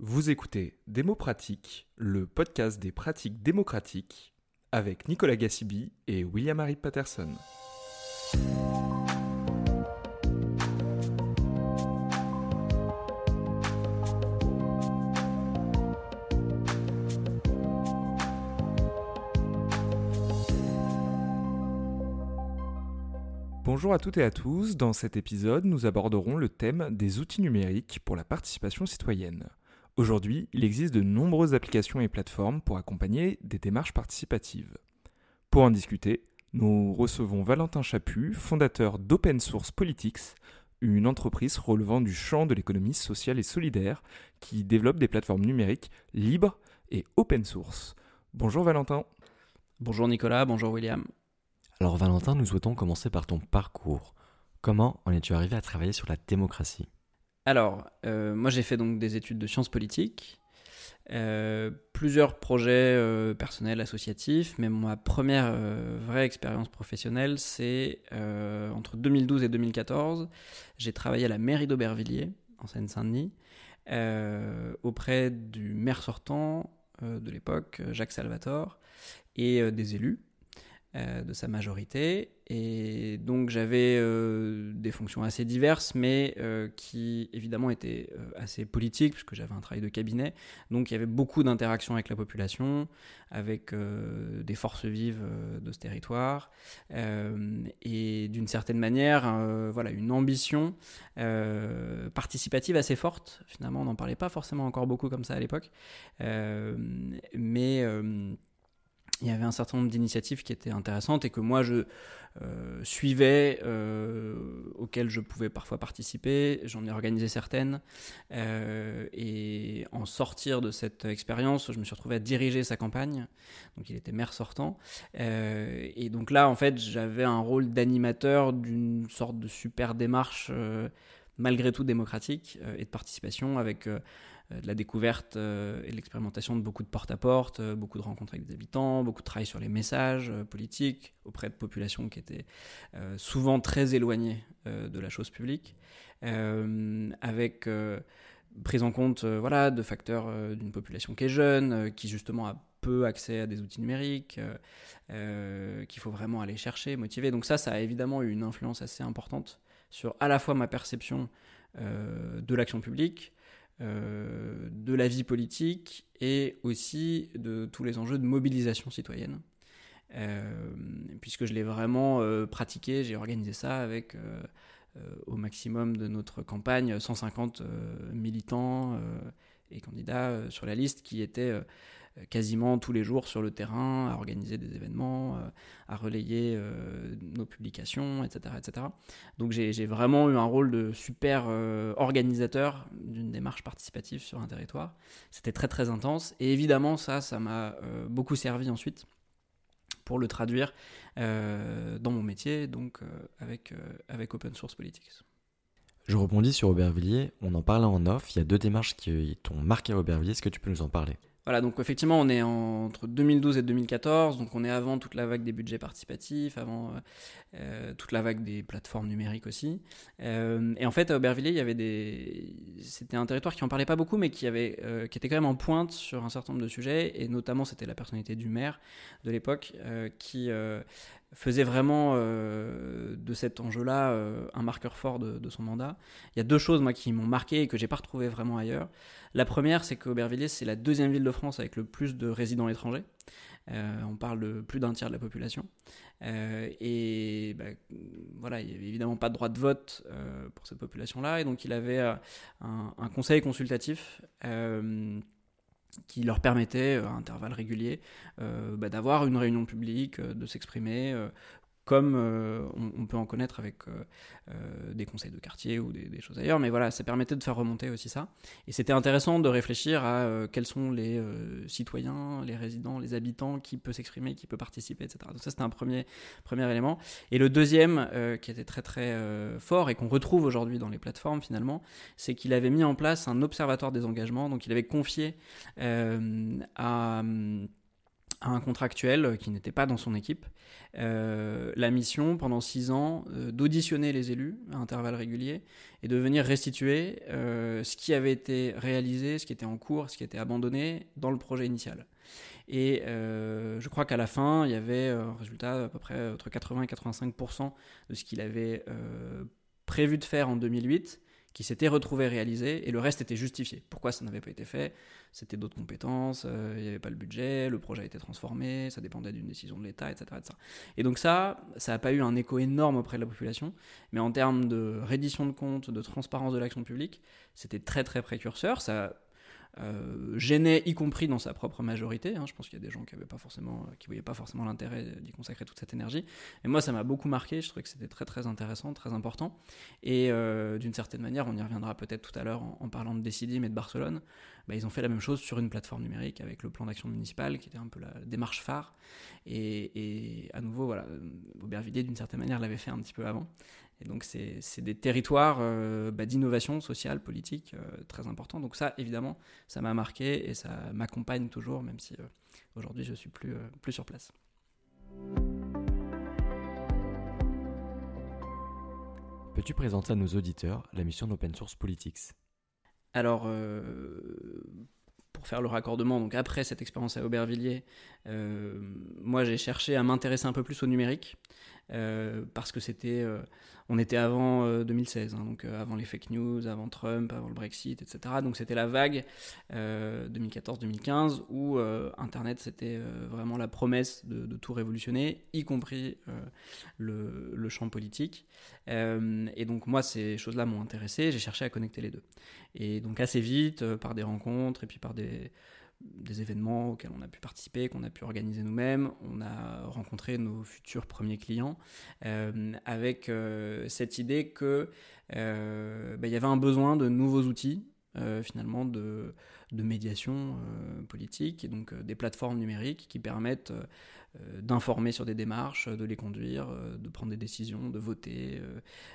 Vous écoutez Démo Pratique, le podcast des pratiques démocratiques, avec Nicolas Gassibi et William-Harry Patterson. Bonjour à toutes et à tous, dans cet épisode nous aborderons le thème des outils numériques pour la participation citoyenne. Aujourd'hui, il existe de nombreuses applications et plateformes pour accompagner des démarches participatives. Pour en discuter, nous recevons Valentin Chaput, fondateur d'Open Source Politics, une entreprise relevant du champ de l'économie sociale et solidaire qui développe des plateformes numériques libres et open source. Bonjour Valentin. Bonjour Nicolas, bonjour William. Alors Valentin, nous souhaitons commencer par ton parcours. Comment en es-tu arrivé à travailler sur la démocratie? Alors, euh, moi j'ai fait donc des études de sciences politiques, euh, plusieurs projets euh, personnels, associatifs, mais ma première vraie expérience professionnelle, c'est entre 2012 et 2014. J'ai travaillé à la mairie d'Aubervilliers, en Seine-Saint-Denis, auprès du maire sortant de l'époque, Jacques Salvatore, et des élus. De sa majorité. Et donc j'avais euh, des fonctions assez diverses, mais euh, qui évidemment étaient assez politiques, puisque j'avais un travail de cabinet. Donc il y avait beaucoup d'interactions avec la population, avec des forces vives de ce territoire, et d'une certaine manière, voilà, une ambition participative assez forte. Finalement, on n'en parlait pas forcément encore beaucoup comme ça à l'époque. mais il y avait un certain nombre d'initiatives qui étaient intéressantes et que moi je euh, suivais, euh, auxquelles je pouvais parfois participer. J'en ai organisé certaines. Euh, et en sortir de cette expérience, je me suis retrouvé à diriger sa campagne. Donc il était maire sortant. et donc là, en fait, j'avais un rôle d'animateur d'une sorte de super démarche malgré tout démocratique et de participation avec de la découverte euh, et de l'expérimentation de beaucoup de porte-à-porte, euh, beaucoup de rencontres avec des habitants, beaucoup de travail sur les messages politiques auprès de populations qui étaient souvent très éloignées de la chose publique, avec prise en compte voilà, de facteurs d'une population qui est jeune, qui justement a peu accès à des outils numériques, qu'il faut vraiment aller chercher, motiver. Donc ça, ça a évidemment eu une influence assez importante sur à la fois ma perception de l'action publique, euh, de la vie politique et aussi de tous les enjeux de mobilisation citoyenne. Euh, puisque je l'ai vraiment euh, pratiqué, j'ai organisé ça avec au maximum de notre campagne 150 militants et candidats sur la liste qui étaient quasiment tous les jours sur le terrain, à organiser des événements, euh, à relayer euh, nos publications, etc. etc. Donc j'ai vraiment eu un rôle de super euh, organisateur d'une démarche participative sur un territoire. C'était très très intense et évidemment ça, ça m'a beaucoup servi ensuite pour le traduire dans mon métier, donc avec, avec Open Source Politics. Je rebondis sur Aubervilliers, on en parlait en off, il y a deux démarches qui t'ont marqué à Aubervilliers, est-ce que tu peux nous en parler? Voilà, donc effectivement, on est entre 2012 et 2014, donc on est avant toute la vague des budgets participatifs, avant euh, euh, toute la vague des plateformes numériques aussi. Euh, et en fait, à Aubervilliers, il y avait des, c'était un territoire qui en parlait pas beaucoup, mais qui avait, qui était quand même en pointe sur un certain nombre de sujets, et notamment c'était la personnalité du maire de l'époque qui faisait vraiment de cet enjeu-là un marqueur fort de, son mandat. Il y a deux choses moi qui m'ont marqué et que j'ai pas retrouvé vraiment ailleurs. La première, c'est qu'Aubervilliers, c'est la deuxième ville de France avec le plus de résidents étrangers. Euh, on parle de plus d'un tiers de la population. Euh, et bah, voilà, il n'y avait évidemment pas de droit de vote euh, pour cette population-là. Et donc il avait un, conseil consultatif qui leur permettait, à intervalles réguliers, bah, d'avoir une réunion publique, de s'exprimer, comme euh, on, peut en connaître avec euh, euh, des conseils de quartier ou des, choses ailleurs. Mais voilà, ça permettait de faire remonter aussi ça. Et c'était intéressant de réfléchir à quels sont les citoyens, les résidents, les habitants qui peuvent s'exprimer, qui peuvent participer, etc. Donc ça, c'était un premier, premier élément. Et le deuxième, qui était très très fort et qu'on retrouve aujourd'hui dans les plateformes finalement, c'est qu'il avait mis en place un observatoire des engagements. Donc il avait confié à à un contractuel qui n'était pas dans son équipe la mission pendant six ans d'auditionner les élus à intervalles réguliers et de venir restituer ce qui avait été réalisé, ce qui était en cours, ce qui était abandonné dans le projet initial. Et euh, je crois qu'à la fin, il y avait euh, un résultat à peu près entre 80 et 85% de ce qu'il avait euh, prévu de faire en 2008 qui s'était retrouvé réalisé et le reste était justifié. Pourquoi ça n'avait pas été fait? C'était d'autres compétences, il n'y avait pas le budget, le projet a été transformé, ça dépendait d'une décision de l'État, etc., etc., Et donc ça, ça n'a pas eu un écho énorme auprès de la population, mais en termes de reddition de comptes, de transparence de l'action publique, c'était très très précurseur. Ça euh, gênait, y compris dans sa propre majorité. Hein. Je pense qu'il y a des gens qui ne pas forcément, qui voyaient pas forcément l'intérêt d'y consacrer toute cette énergie. Et moi, ça m'a beaucoup marqué. Je trouvais que c'était très très intéressant, très important. Et euh, d'une certaine manière, on y reviendra peut-être tout à l'heure en, parlant de Decidim et de Barcelone. Bah, ils ont fait la même chose sur une plateforme numérique avec le plan d'action municipal, qui était un peu la démarche phare. Et, et à nouveau, voilà, Aubervilliers, d'une certaine manière, l'avait fait un petit peu avant. Et donc, c'est des territoires euh, bah, d'innovation sociale, politique euh, très importants. Donc, ça, évidemment, ça m'a marqué et ça m'accompagne toujours, même si euh, aujourd'hui, je ne suis plus, plus sur place. Peux-tu présenter à nos auditeurs la mission d'Open Source Politics? Alors, pour faire le raccordement, donc après cette expérience à Aubervilliers, moi j'ai cherché à m'intéresser un peu plus au numérique. Euh, parce que c'était, euh, on était avant 2016, euh, hein, donc avant les fake news, avant Trump, avant le Brexit, etc. Donc c'était la vague 2014-2015 où Internet c'était vraiment la promesse de, tout révolutionner, y compris le, le, champ politique. et donc moi ces choses-là m'ont intéressé, j'ai cherché à connecter les deux. Et donc assez vite, par des rencontres et puis par des des événements auxquels on a pu participer, qu'on a pu organiser nous-mêmes. On a rencontré nos futurs premiers clients euh, avec euh, cette idée que euh, bah, il y avait un besoin de nouveaux outils finalement de, de médiation politique et donc des plateformes numériques qui permettent d'informer sur des démarches, de les conduire, de prendre des décisions, de voter,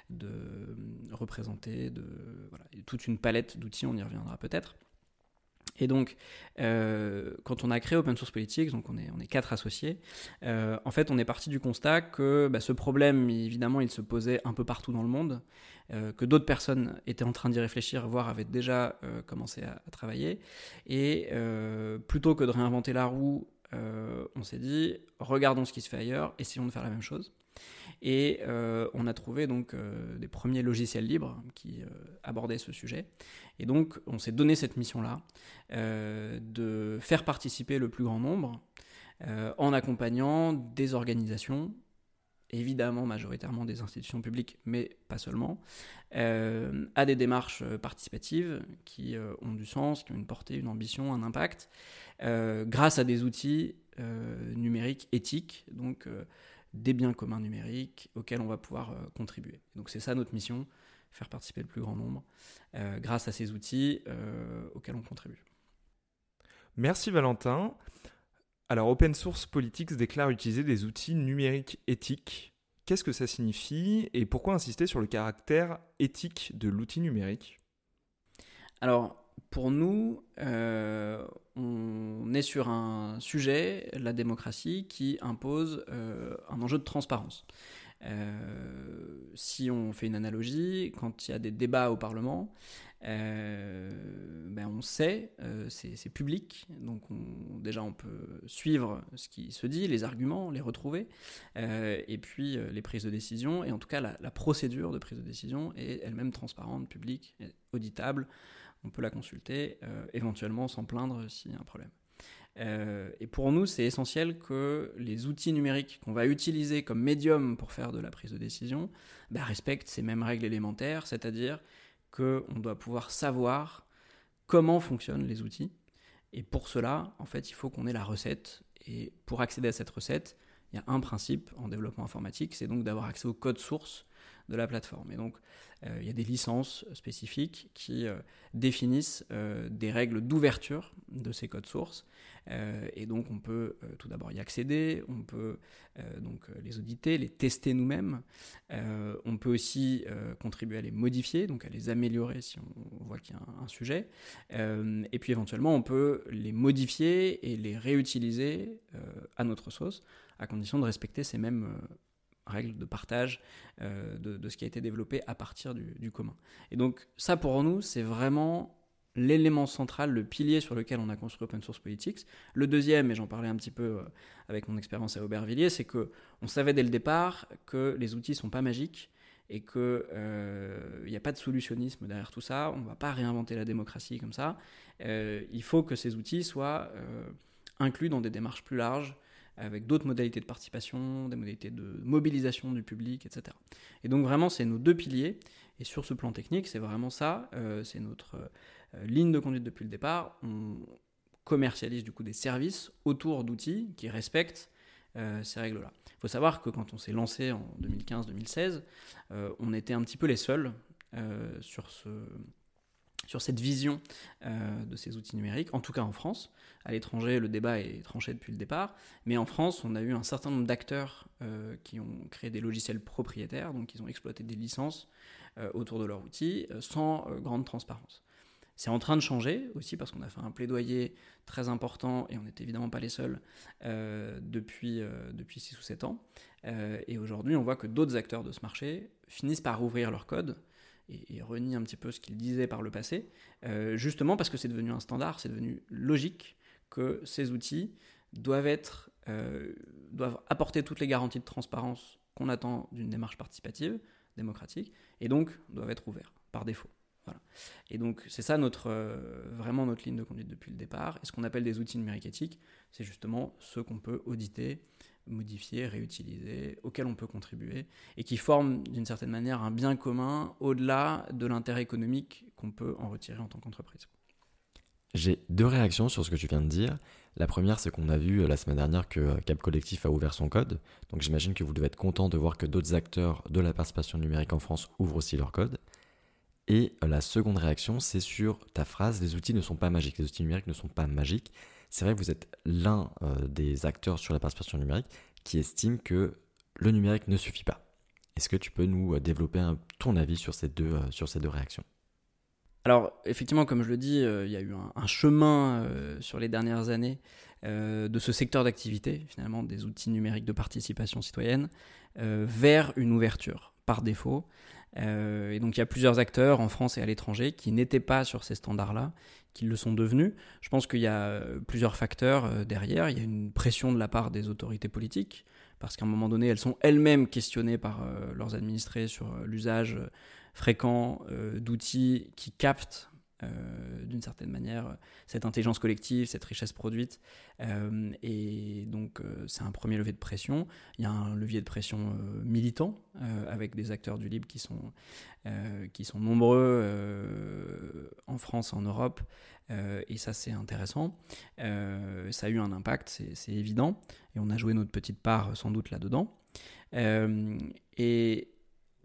de représenter, de voilà, toute une palette d'outils, on y reviendra peut-être. Et donc, euh, quand on a créé Open Source Politics, donc on est, quatre associés, euh, en fait, on est parti du constat que bah, ce problème, évidemment, il se posait un peu partout dans le monde, euh, que d'autres personnes étaient en train d'y réfléchir, voire avaient déjà commencé à, travailler. Et plutôt que de réinventer la roue, on s'est dit, regardons ce qui se fait ailleurs, essayons de faire la même chose. Et euh, on a trouvé donc euh, des premiers logiciels libres qui euh, abordaient ce sujet. Et donc on s'est donné cette mission-là de faire participer le plus grand nombre en accompagnant des organisations évidemment majoritairement des institutions publiques, mais pas seulement, à des démarches participatives qui ont du sens, qui ont une portée, une ambition, un impact, grâce à des outils numériques éthiques, donc des biens communs numériques auxquels on va pouvoir euh, contribuer. Donc c'est ça notre mission, faire participer le plus grand nombre euh, grâce à ces outils euh, auxquels on contribue. Merci Valentin. Alors Open Source Politics déclare utiliser des outils numériques éthiques. Qu'est-ce que ça signifie et pourquoi insister sur le caractère éthique de l'outil numérique? Alors pour nous, euh, on est sur un sujet, la démocratie, qui impose euh, un enjeu de transparence. Euh, si on fait une analogie, quand il y a des débats au Parlement, ben on sait, c'est public, donc déjà on peut suivre ce qui se dit, les arguments, les retrouver, et puis les prises de décision, et en tout cas la, la procédure de prise de décision est elle-même transparente, publique, auditable on peut la consulter, euh, éventuellement sans plaindre s'il y a un problème. Euh, et pour nous, c'est essentiel que les outils numériques qu'on va utiliser comme médium pour faire de la prise de décision bah, respectent ces mêmes règles élémentaires, c'est-à-dire qu'on doit pouvoir savoir comment fonctionnent les outils. Et pour cela, en fait, il faut qu'on ait la recette. Et pour accéder à cette recette, il y a un principe en développement informatique, c'est donc d'avoir accès au code source de la plateforme. Et donc, euh, il y a des licences spécifiques qui euh, définissent euh, des règles d'ouverture de ces codes sources. et donc, on peut tout d'abord y accéder, on peut donc les auditer, les tester nous-mêmes. on peut aussi contribuer à les modifier, donc à les améliorer si on voit qu'il y a un, un sujet. et puis, éventuellement, on peut les modifier et les réutiliser à notre sauce, à condition de respecter ces mêmes règles de partage euh, de, ce qui a été développé à partir du, commun. Et donc ça pour nous, c'est vraiment l'élément central, le pilier sur lequel on a construit Open Source Politics. Le deuxième, et j'en parlais un petit peu euh, avec mon expérience à Aubervilliers, c'est que on savait dès le départ que les outils sont pas magiques et qu'il euh, n'y a pas de solutionnisme derrière tout ça. On ne va pas réinventer la démocratie comme ça. il faut que ces outils soient inclus dans des démarches plus larges avec d'autres modalités de participation, des modalités de mobilisation du public, etc. Et donc vraiment, c'est nos deux piliers. Et sur ce plan technique, c'est vraiment ça, euh, c'est notre euh, ligne de conduite depuis le départ. On commercialise du coup des services autour d'outils qui respectent euh, ces règles-là. Il faut savoir que quand on s'est lancé en 2015-2016, on était un petit peu les seuls sur ce sur cette vision euh, de ces outils numériques, en tout cas en France. À l'étranger, le débat est tranché depuis le départ, mais en France, on a eu un certain nombre d'acteurs euh, qui ont créé des logiciels propriétaires, donc ils ont exploité des licences euh, autour de leurs outils sans grande transparence. C'est en train de changer aussi parce qu'on a fait un plaidoyer très important et on n'est évidemment pas les seuls depuis, depuis 6 ou 7 ans. et aujourd'hui, on voit que d'autres acteurs de ce marché finissent par ouvrir leur code et, renie un petit peu ce qu'il disait par le passé, euh, justement parce que c'est devenu un standard, c'est devenu logique que ces outils doivent, être, euh, doivent apporter toutes les garanties de transparence qu'on attend d'une démarche participative, démocratique, et donc doivent être ouverts par défaut. Voilà. Et donc c'est ça notre, euh, vraiment notre ligne de conduite depuis le départ. Et ce qu'on appelle des outils numériques éthiques, c'est justement ceux qu'on peut auditer, modifier, réutiliser, auxquels on peut contribuer, et qui forment d'une certaine manière un bien commun au-delà de l'intérêt économique qu'on peut en retirer en tant qu'entreprise. J'ai deux réactions sur ce que tu viens de dire. La première, c'est qu'on a vu euh, la semaine dernière que euh, Cap Collectif a ouvert son code. Donc j'imagine que vous devez être content de voir que d'autres acteurs de la participation numérique en France ouvrent aussi leur code. Et euh, la seconde réaction, c'est sur ta phrase, les outils ne sont pas magiques, les outils numériques ne sont pas magiques c'est vrai que vous êtes l'un euh, des acteurs sur la participation numérique qui estime que le numérique ne suffit pas. Est-ce que tu peux nous euh, développer ton avis sur ces deux, euh, sur ces deux réactions? Alors, effectivement, comme je le dis, il y a eu un, chemin sur les dernières années de ce secteur d'activité, finalement, des outils numériques de participation citoyenne, vers une ouverture par défaut. Et donc, il y a plusieurs acteurs en France et à l'étranger qui n'étaient pas sur ces standards-là qu'ils le sont devenus. Je pense qu'il y a euh, plusieurs facteurs euh, derrière. Il y a une pression de la part des autorités politiques, parce qu'à un moment donné, elles sont elles-mêmes questionnées par euh, leurs administrés sur l'usage fréquent d'outils qui captent euh, d'une certaine manière cette intelligence collective, cette richesse produite. Euh, et donc euh, c'est un premier levier de pression. Il y a un levier de pression militant avec des acteurs du libre qui sont, qui sont nombreux en France, en Europe. et ça c'est intéressant. ça a eu un impact, c'est évident. Et on a joué notre petite part sans doute là-dedans. et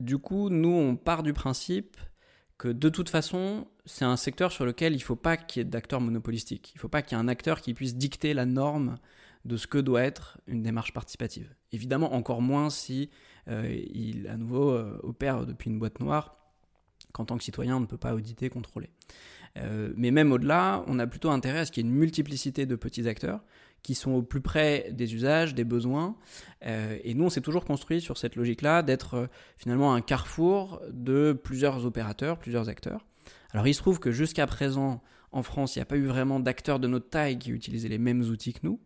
du coup, nous, on part du principe que de toute façon, c'est un secteur sur lequel il ne faut pas qu'il y ait d'acteurs monopolistiques. Il ne faut pas qu'il y ait un acteur qui puisse dicter la norme de ce que doit être une démarche participative. Évidemment, encore moins si euh, il, à nouveau, euh, opère depuis une boîte noire, qu'en tant que citoyen, on ne peut pas auditer, contrôler. Euh, mais même au-delà, on a plutôt intérêt à ce qu'il y ait une multiplicité de petits acteurs qui sont au plus près des usages, des besoins. Euh, et nous, on s'est toujours construit sur cette logique-là d'être euh, finalement un carrefour de plusieurs opérateurs, plusieurs acteurs. Alors il se trouve que jusqu'à présent, en France, il n'y a pas eu vraiment d'acteurs de notre taille qui utilisaient les mêmes outils que nous,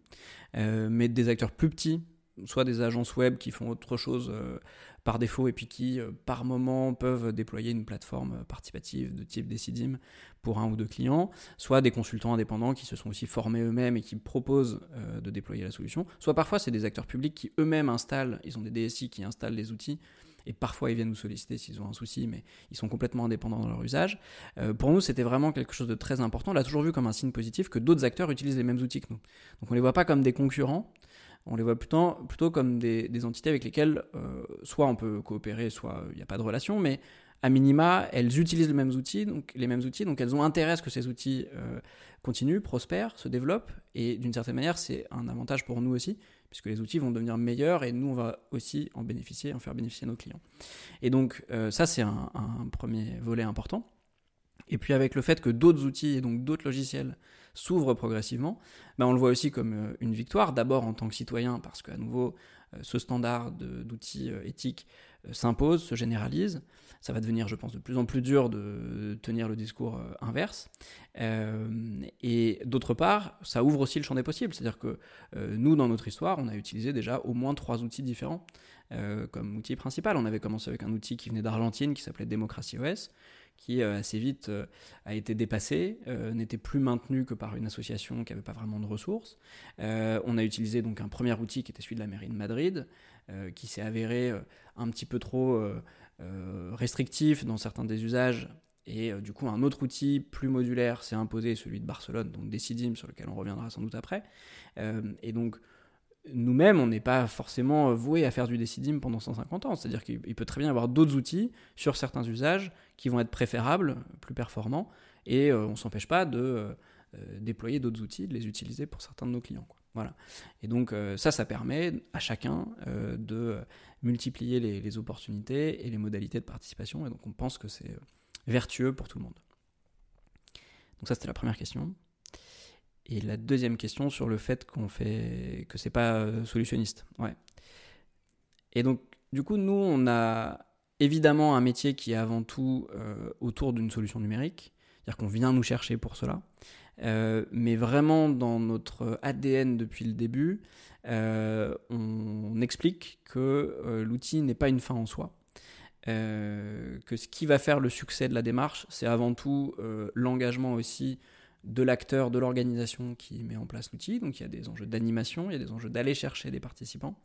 euh, mais des acteurs plus petits, soit des agences web qui font autre chose par défaut et puis qui, euh, par moment, peuvent déployer une plateforme euh, participative de type Decidim pour un ou deux clients, soit des consultants indépendants qui se sont aussi formés eux-mêmes et qui proposent euh, de déployer la solution, soit parfois c'est des acteurs publics qui eux-mêmes installent, ils ont des DSI qui installent les outils et parfois ils viennent nous solliciter s'ils ont un souci, mais ils sont complètement indépendants dans leur usage. pour nous, c'était vraiment quelque chose de très important. On l'a toujours vu comme un signe positif que d'autres acteurs utilisent les mêmes outils que nous. Donc on ne les voit pas comme des concurrents, On les voit plutôt, comme des, entités avec lesquelles soit on peut coopérer, soit il n'y a pas de relation, mais à minima, elles utilisent les mêmes outils, donc elles ont intérêt à ce que ces outils continuent, prospèrent, se développent, et d'une certaine manière, c'est un avantage pour nous aussi, puisque les outils vont devenir meilleurs et nous, on va aussi en bénéficier, en faire bénéficier nos clients. Et donc, euh, ça, c'est un, premier volet important. Et puis, avec le fait que d'autres outils et donc d'autres logiciels s'ouvrent progressivement, ben, on le voit aussi comme euh, une victoire, d'abord en tant que citoyen, parce qu'à nouveau, euh, ce standard d'outils éthiques s'impose, se généralise ça va devenir, je pense, de plus en plus dur de tenir le discours euh, inverse. Euh, et d'autre part, ça ouvre aussi le champ des possibles. C'est-à-dire que euh, nous, dans notre histoire, on a utilisé déjà au moins trois outils différents comme outil principal. On avait commencé avec un outil qui venait d'Argentine, qui s'appelait Démocratie OS, qui assez vite a été dépassé, n'était plus maintenu que par une association qui n'avait pas vraiment de ressources. on a utilisé donc un premier outil qui était celui de la mairie de Madrid, qui s'est avéré un petit peu trop euh, restrictif dans certains des usages. Et euh, du coup, un autre outil plus modulaire s'est imposé, celui de Barcelone, donc Decidim, sur lequel on reviendra sans doute après. Euh, et donc, nous-mêmes, on n'est pas forcément voué à faire du Decidim pendant 150 ans. C'est-à-dire qu'il peut très bien y avoir d'autres outils sur certains usages qui vont être préférables, plus performants, et on ne s'empêche pas de déployer d'autres outils, de les utiliser pour certains de nos clients. Voilà. Et donc ça, ça permet à chacun de multiplier les, opportunités et les modalités de participation. Et donc on pense que c'est euh, vertueux pour tout le monde. Donc ça c'était la première question. Et la deuxième question sur le fait qu'on fait que c'est pas euh, solutionniste. Ouais. Et donc du coup nous on a évidemment un métier qui est avant tout euh, autour d'une solution numérique, c'est-à-dire qu'on vient nous chercher pour cela. mais vraiment dans notre ADN depuis le début, euh, on explique que euh, l'outil n'est pas une fin en soi. Euh, que ce qui va faire le succès de la démarche, c'est avant tout l'engagement aussi de l'acteur, de l'organisation qui met en place l'outil. Donc il y a des enjeux d'animation, il y a des enjeux d'aller chercher des participants.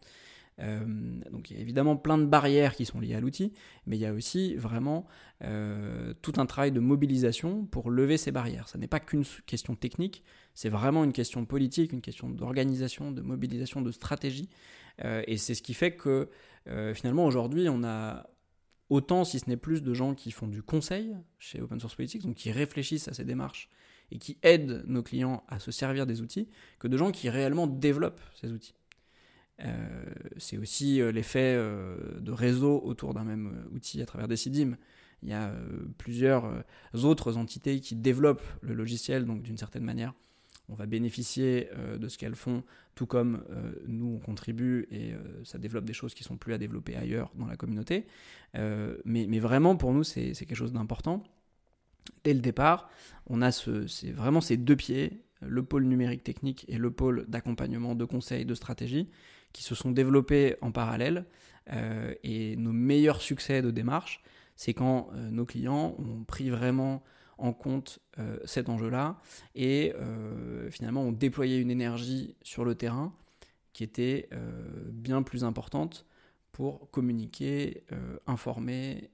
donc il y a évidemment plein de barrières qui sont liées à l'outil, mais il y a aussi vraiment tout un travail de mobilisation pour lever ces barrières. Ce n'est pas qu'une question technique, c'est vraiment une question politique, une question d'organisation, de mobilisation, de stratégie. Euh, et c'est ce qui fait que euh, finalement aujourd'hui, on a autant, si ce n'est plus, de gens qui font du conseil chez Open Source Politics, donc qui réfléchissent à ces démarches et qui aident nos clients à se servir des outils, que de gens qui réellement développent ces outils. Euh, c'est aussi l'effet de réseau autour d'un même outil à travers Decidim. Il y a plusieurs autres entités qui développent le logiciel, donc d'une certaine manière, on va bénéficier euh, de ce qu'elles font, tout comme euh, nous on contribue et euh, ça développe des choses qui sont plus à développer ailleurs dans la communauté. Mais, vraiment pour nous c'est quelque chose d'important. Dès le départ, on a vraiment ces deux pieds, le pôle numérique technique et le pôle d'accompagnement, de conseil, de stratégie, qui se sont développés en parallèle. et nos meilleurs succès de démarche, c'est quand nos clients ont pris vraiment en compte euh, cet enjeu-là et euh, finalement ont déployé une énergie sur le terrain qui était euh, bien plus importante pour communiquer, informer,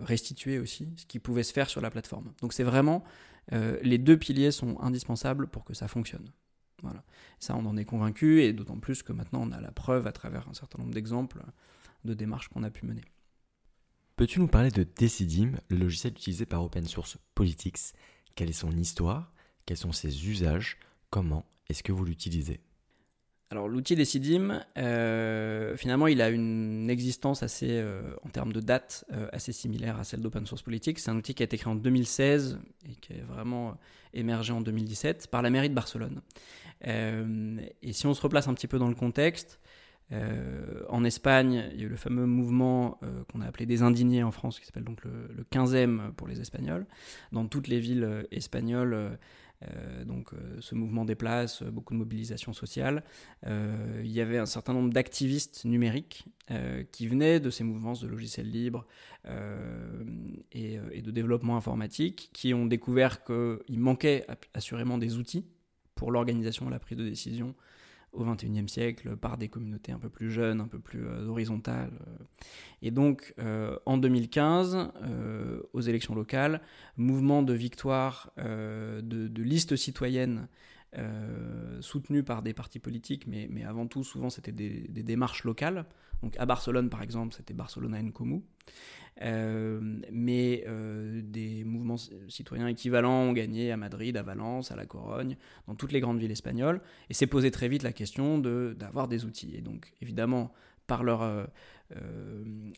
restituer aussi ce qui pouvait se faire sur la plateforme. Donc c'est vraiment, les deux piliers sont indispensables pour que ça fonctionne. Voilà. Ça, on en est convaincu, et d'autant plus que maintenant, on a la preuve à travers un certain nombre d'exemples de démarches qu'on a pu mener. Peux-tu nous parler de Decidim, le logiciel utilisé par Open Source Politics? Quelle est son histoire? Quels sont ses usages? Comment est-ce que vous l'utilisez? Alors l'outil Decidim, euh, finalement, il a une existence assez, euh, en termes de date, euh, assez similaire à celle d'Open Source Politics. C'est un outil qui a été créé en 2016 et qui est vraiment émergé en 2017 par la mairie de Barcelone. et si on se replace un petit peu dans le contexte, euh, en Espagne, il y a eu le fameux mouvement euh, qu'on a appelé des indignés en France, qui s'appelle donc le, le, 15e pour les Espagnols. Dans toutes les villes euh, donc ce mouvement déplace, beaucoup de mobilisation sociale. il y avait un certain nombre d'activistes numériques qui venaient de ces mouvements de logiciels libres et, et, de développement informatique, qui ont découvert qu'il manquait assurément des outils pour l'organisation et la prise de décision au XXIe siècle par des communautés un peu plus jeunes, un peu plus euh, horizontales. Euh. Et donc, euh, en 2015, aux élections locales, mouvement de victoire de, de listes citoyennes soutenus par des partis politiques, mais, mais avant tout, souvent, c'était des, démarches locales. Donc à Barcelone, par exemple, c'était Barcelona en Comú. Euh, mais euh, des mouvements citoyens équivalents ont gagné à Madrid, à Valence, à La Corogne, dans toutes les grandes villes espagnoles. Et s'est posé très vite la question d'avoir des outils. Et donc, évidemment, par leur euh,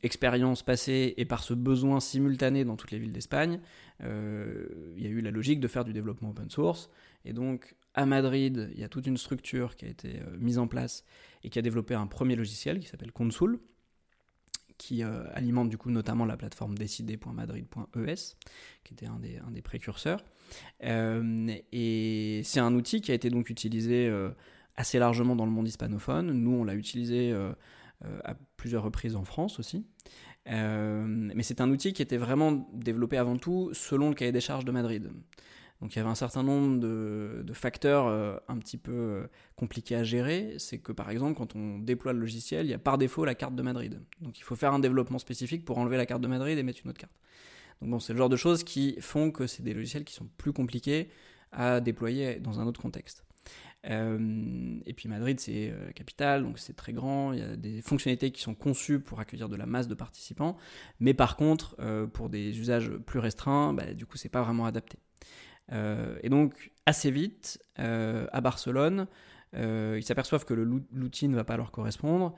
expérience passée et par ce besoin simultané dans toutes les villes d'Espagne, il y a eu la logique de faire du développement open source. Et donc, à Madrid, il y a toute une structure qui a été mise en place et qui a développé un premier logiciel qui s'appelle Consul, qui euh, alimente du coup notamment la plateforme décider.madrid.es, qui était un des, précurseurs. Euh, et c'est un outil qui a été donc utilisé euh, assez largement dans le monde hispanophone. Nous, on l'a utilisé à plusieurs reprises en France aussi. mais c'est un outil qui était vraiment développé avant tout selon le cahier des charges de Madrid. Donc il y avait un certain nombre de, facteurs euh, un petit peu euh, compliqués à gérer. C'est que par exemple, quand on déploie le logiciel, il y a par défaut la carte de Madrid. Donc il faut faire un développement spécifique pour enlever la carte de Madrid et mettre une autre carte. Donc bon, c'est le genre de choses qui font que c'est des logiciels qui sont plus compliqués à déployer dans un autre contexte. Euh, et puis Madrid, c'est la capitale, donc c'est très grand. Il y a des fonctionnalités qui sont conçues pour accueillir de la masse de participants, mais par contre, pour des usages plus restreints, bah, du coup, c'est pas vraiment adapté. Euh, et donc, assez vite, euh, à Barcelone, euh, ils s'aperçoivent que l'outil ne va pas leur correspondre.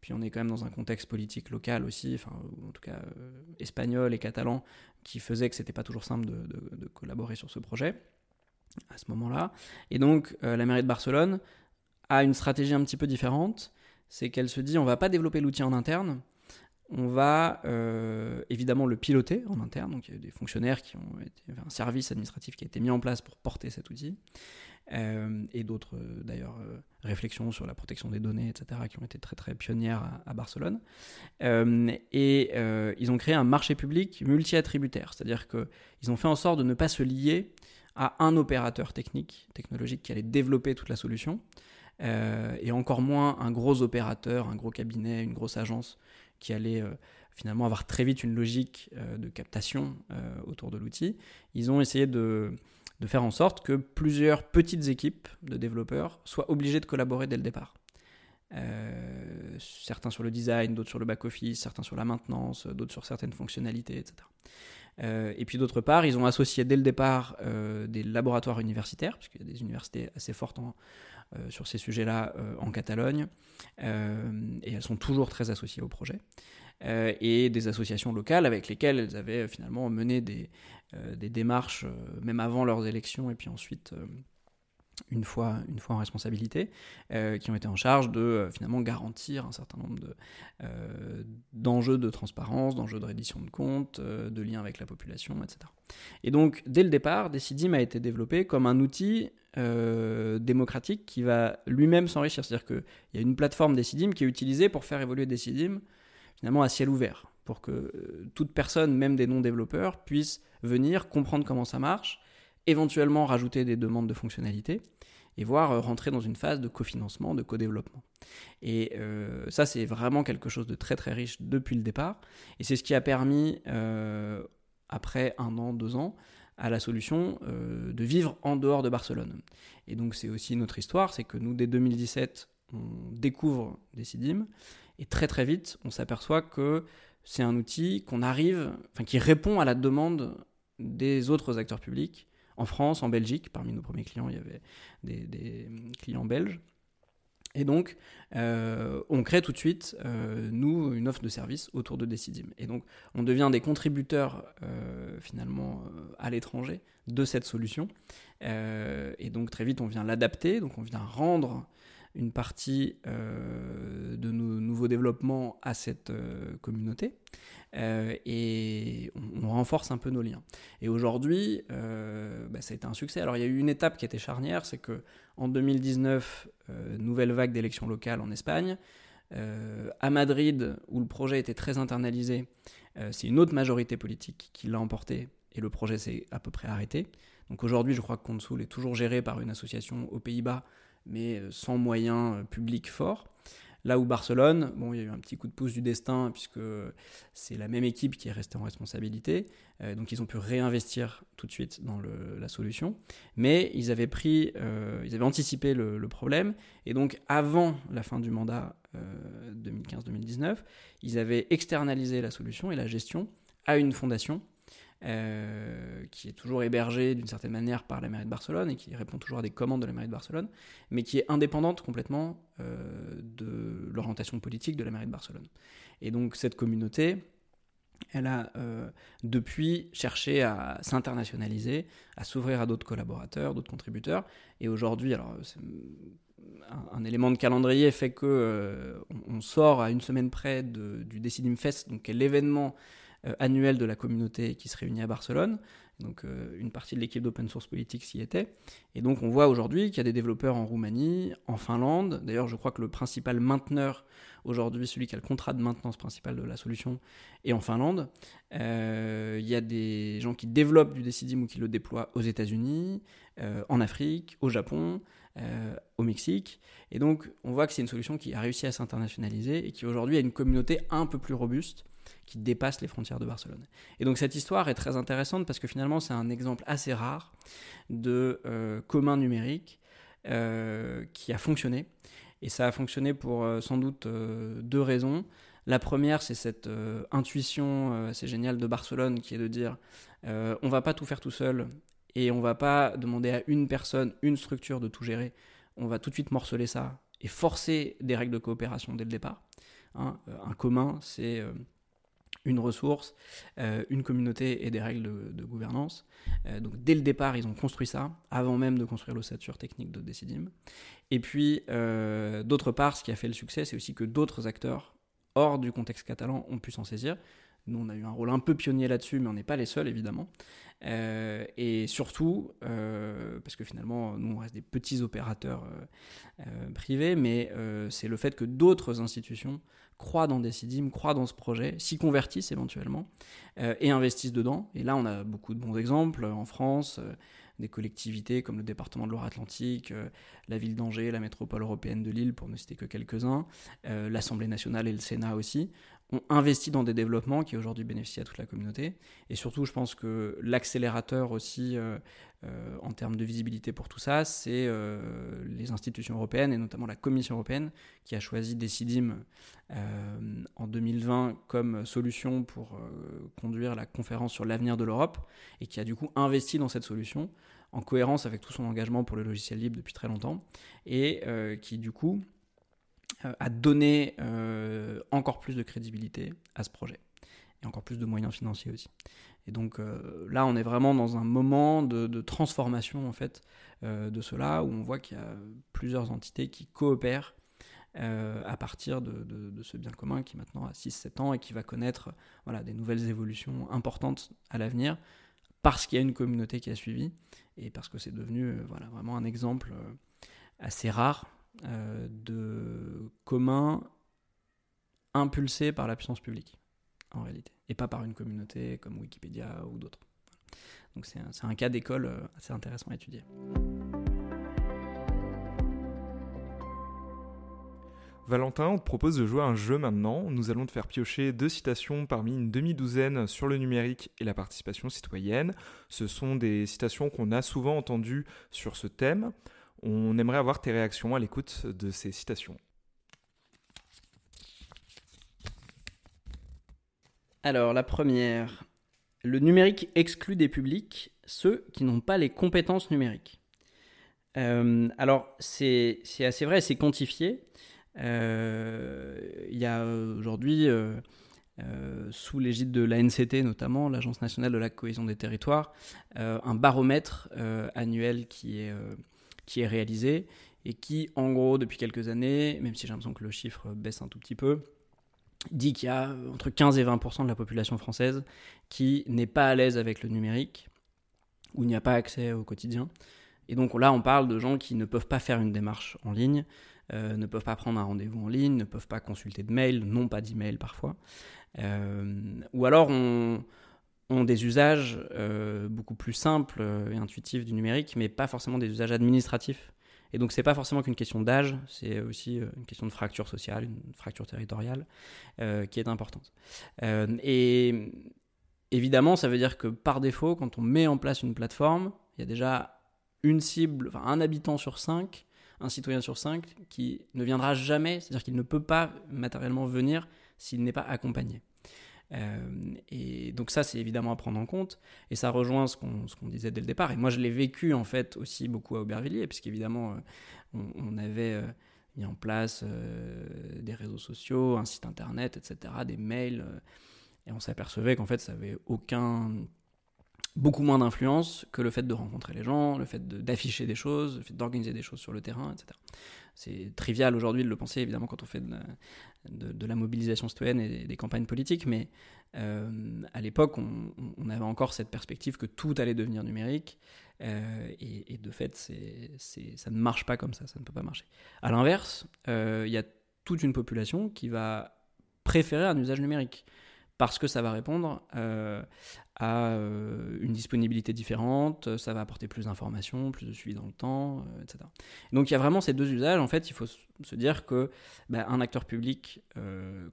Puis on est quand même dans un contexte politique local aussi, enfin, en tout cas espagnol et catalan, qui faisait que c'était pas toujours simple de, collaborer sur ce projet à ce moment-là. Et donc la mairie de Barcelone a une stratégie un petit peu différente, c'est qu'elle se dit on va pas développer l'outil en interne, on va euh, évidemment le piloter en interne. Il y a des fonctionnaires qui ont un service administratif qui a été mis en place pour porter cet outil. Euh, et d'autres euh, d'ailleurs réflexions sur la protection des données, etc., qui ont été très très pionnières à, Barcelone. et ils ont créé un marché public multi-attributaire, c'est-à-dire qu'ils ont fait en sorte de ne pas se lier à un opérateur technique, technologique qui allait développer toute la solution, et encore moins un gros opérateur, un gros cabinet, une grosse agence qui allait euh, finalement avoir très vite une logique euh, de captation euh, autour de l'outil. Ils ont essayé de, faire en sorte que plusieurs petites équipes de développeurs soient obligées de collaborer dès le départ. certains sur le design, d'autres sur le back-office, certains sur la maintenance, d'autres sur certaines fonctionnalités, etc. et puis d'autre part, ils ont associé dès le départ des laboratoires universitaires, puisqu'il y a des universités assez fortes en, sur ces sujets-là euh, en Catalogne, euh, et elles sont toujours très associées au projet. et des associations locales avec lesquelles elles avaient finalement mené des, des démarches, même avant leurs élections, et puis ensuite une fois, une fois en responsabilité, qui ont été en charge de finalement garantir un certain nombre d'enjeux de transparence, d'enjeux de reddition de comptes, de liens avec la population, etc. Et donc, dès le départ, Decidim a été développé comme un outil euh, démocratique qui va lui-même s'enrichir. C'est-à-dire qu'il y a une plateforme Decidim qui est utilisée pour faire évoluer Decidim finalement à ciel ouvert, pour que euh, toute personne, même des non-développeurs, puisse venir comprendre comment ça marche, éventuellement rajouter des demandes de fonctionnalités et voir euh, rentrer dans une phase de cofinancement, de co-développement. Et ça, c'est vraiment quelque chose de très très riche depuis le départ. Et c'est ce qui a permis, après un an, deux ans, à la solution euh, de vivre en dehors de Barcelone. Et donc c'est aussi notre histoire, c'est que nous, dès 2017, on découvre Decidim, et très très vite, on s'aperçoit que c'est un outil qu'on arrive, enfin qui répond à la demande des autres acteurs publics, en France, en Belgique, parmi nos premiers clients, il y avait des clients belges, et donc, euh, on crée tout de suite, euh, nous, une offre de service autour de Decidim. Et donc, on devient des contributeurs, euh, finalement, à l'étranger de cette solution. et donc, très vite, on vient l'adapter. Donc, on vient rendre une partie de nos nouveaux développements à cette communauté. et on, renforce un peu nos liens. Et aujourd'hui, bah, ça a été un succès. Alors, il y a eu une étape qui était charnière, c'est que en 2019, euh, nouvelle vague d'élections locales en Espagne. Euh, à Madrid, où le projet était très internalisé, euh, c'est une autre majorité politique qui l'a emporté et le projet s'est à peu près arrêté. Donc aujourd'hui, je crois que Consul est toujours géré par une association aux Pays-Bas, mais sans moyens publics forts. Là où Barcelone, bon, il y a eu un petit coup de pouce du destin, puisque c'est la même équipe qui est restée en responsabilité. Euh, donc ils ont pu réinvestir tout de suite dans la solution. Mais ils avaient pris, euh, ils avaient anticipé le, problème. Et donc avant la fin du mandat 2015-2019, euh, ils avaient externalisé la solution et la gestion à une fondation euh, qui est toujours hébergée d'une certaine manière par la mairie de Barcelone et qui répond toujours à des commandes de la mairie de Barcelone, mais qui est indépendante complètement euh, de l'orientation politique de la mairie de Barcelone. Et donc cette communauté, elle a euh, depuis cherché à s'internationaliser, à s'ouvrir à d'autres collaborateurs, d'autres contributeurs. Et aujourd'hui, alors un, élément de calendrier fait que on, sort à une semaine près du Decidim Fest, donc l'événement annuel de la communauté qui se réunit à Barcelone. Donc euh, une partie de l'équipe d'Open Source Politics y était. Et donc on voit aujourd'hui qu'il y a des développeurs en Roumanie, en Finlande. D'ailleurs je crois que le principal mainteneur aujourd'hui, celui qui a le contrat de maintenance principal de la solution, est en Finlande. Euh, il y a des gens qui développent du Decidim ou qui le déploient aux États-Unis, en Afrique, au Japon. au Mexique. Et donc, on voit que c'est une solution qui a réussi à s'internationaliser et qui aujourd'hui a une communauté un peu plus robuste qui dépasse les frontières de Barcelone. Et donc cette histoire est très intéressante parce que finalement c'est un exemple assez rare de euh, commun numérique euh, qui a fonctionné. Et ça a fonctionné pour euh, sans doute deux raisons. La première, c'est cette intuition assez géniale de Barcelone qui est de dire on va pas tout faire tout seul et on va pas demander à une personne, une structure de tout gérer. On va tout de suite morceler ça et forcer des règles de coopération dès le départ. Hein. un commun, c'est une ressource, euh, une communauté et des règles de, gouvernance. Euh, donc dès le départ, ils ont construit ça, avant même de construire l'ossature technique de Decidim. Et puis, euh, d'autre part, ce qui a fait le succès, c'est aussi que d'autres acteurs, hors du contexte catalan, ont pu s'en saisir. Nous, on a eu un rôle un peu pionnier là-dessus, mais on n'est pas les seuls, évidemment. et surtout, parce que finalement, nous, on reste des petits opérateurs privés, mais c'est le fait que d'autres institutions croient dans Decidim, croient dans ce projet, s'y convertissent éventuellement euh, et investissent dedans. Et là, on a beaucoup de bons exemples en France, euh, des collectivités comme le département de Loire-Atlantique, euh, la ville d'Angers, la métropole européenne de Lille, pour ne citer que quelques-uns, l'Assemblée nationale et le Sénat aussi, ont investi dans des développements qui aujourd'hui bénéficient à toute la communauté. Et surtout, je pense que l'accélérateur aussi euh, en termes de visibilité pour tout ça, c'est euh, les institutions européennes et notamment la Commission européenne qui a choisi Decidim euh, en 2020 comme solution pour conduire la conférence sur l'avenir de l'Europe et qui a du coup investi dans cette solution en cohérence avec tout son engagement pour le logiciel libre depuis très longtemps et qui du coup a donné encore plus de crédibilité à ce projet et encore plus de moyens financiers aussi. Et donc euh, là, on est vraiment dans un moment de, transformation en fait euh, de cela, où on voit qu'il y a plusieurs entités qui coopèrent euh, à partir de, ce bien commun qui maintenant a 6-7 ans et qui va connaître voilà, des nouvelles évolutions importantes à l'avenir, parce qu'il y a une communauté qui a suivi, et parce que c'est devenu voilà, vraiment un exemple assez rare de commun impulsé par la puissance publique en réalité, et pas par une communauté comme Wikipédia ou d'autres. Donc c'est un, cas d'école euh, assez intéressant à étudier. Valentin, on te propose de jouer un jeu maintenant. Nous allons te faire piocher deux citations parmi une demi-douzaine sur le numérique et la participation citoyenne. Ce sont des citations qu'on a souvent entendues sur ce thème. On aimerait avoir tes réactions à l'écoute de ces citations. Alors, la première. Le numérique exclut des publics ceux qui n'ont pas les compétences numériques. Euh, alors, c'est assez vrai, c'est quantifié. Euh, il y a aujourd'hui, euh, sous l'égide de l'ANCT notamment, l'Agence nationale de la cohésion des territoires, un baromètre annuel qui est, qui est réalisé et qui, en gros, depuis quelques années, même si j'ai l'impression que le chiffre baisse un tout petit peu, dit qu'il y a entre 15 et 20% de la population française qui n'est pas à l'aise avec le numérique ou n'y a pas accès au quotidien. Et donc là, on parle de gens qui ne peuvent pas faire une démarche en ligne, euh, ne peuvent pas prendre un rendez-vous en ligne, ne peuvent pas consulter de mail, n'ont pas d'email parfois. Euh, ou alors ont, des usages euh, beaucoup plus simples et intuitifs du numérique, mais pas forcément des usages administratifs Et donc, c'est pas forcément qu'une question d'âge, c'est aussi une question de fracture sociale, une fracture territoriale qui est importante. et évidemment, ça veut dire que par défaut, quand on met en place une plateforme, il y a déjà une cible, enfin un habitant sur cinq, un citoyen sur cinq qui ne viendra jamais, c'est-à-dire qu'il ne peut pas matériellement venir s'il n'est pas accompagné. Euh, et donc ça, c'est évidemment à prendre en compte. Et ça rejoint ce qu'on disait dès le départ. Et moi, je l'ai vécu en fait aussi beaucoup à Aubervilliers, puisqu'évidemment, euh, on, avait euh, mis en place des réseaux sociaux, un site internet, etc., des mails. et on s'apercevait qu'en fait, ça avait aucun beaucoup moins d'influence que le fait de rencontrer les gens, le fait d'afficher des choses, le fait d'organiser des choses sur le terrain, etc. C'est trivial aujourd'hui de le penser, évidemment, quand on fait de, la mobilisation citoyenne et des, campagnes politiques, mais euh, à l'époque, on, avait encore cette perspective que tout allait devenir numérique, euh, et, de fait, ça ne marche pas comme ça, ça ne peut pas marcher. À l'inverse, euh, il y a toute une population qui va préférer un usage numérique parce que ça va répondre euh, à euh, une disponibilité différente, ça va apporter plus d'informations, plus de suivi dans le temps, euh, etc. Donc il y a vraiment ces deux usages. En fait, il faut se dire que bah, un acteur public,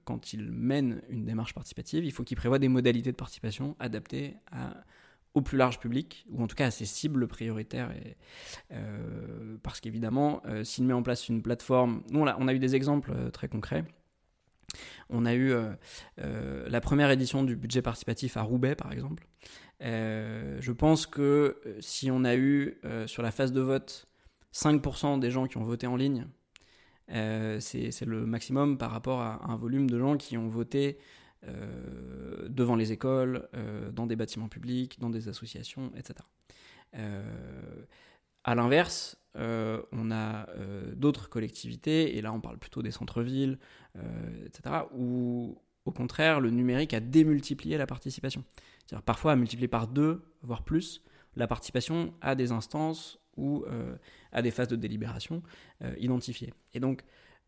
quand il mène une démarche participative, il faut qu'il prévoie des modalités de participation adaptées au plus large public, ou en tout cas à ses cibles prioritaires. Parce qu'évidemment, s'il met en place une plateforme, nous on a eu des exemples très concrets. On a eu euh, euh, la première édition du budget participatif à Roubaix, par exemple. Euh, je pense que si on a eu sur la phase de vote 5% des gens qui ont voté en ligne, c'est le maximum par rapport à un volume de gens qui ont voté devant les écoles, dans des bâtiments publics, dans des associations, etc. à l'inverse, euh, on a euh, d'autres collectivités, et là on parle plutôt des centres-villes, euh, etc., où au contraire le numérique a démultiplié la participation. C'est-à-dire parfois a multiplié par deux, voire plus, la participation à des instances ou à des phases de délibération identifiées. Et donc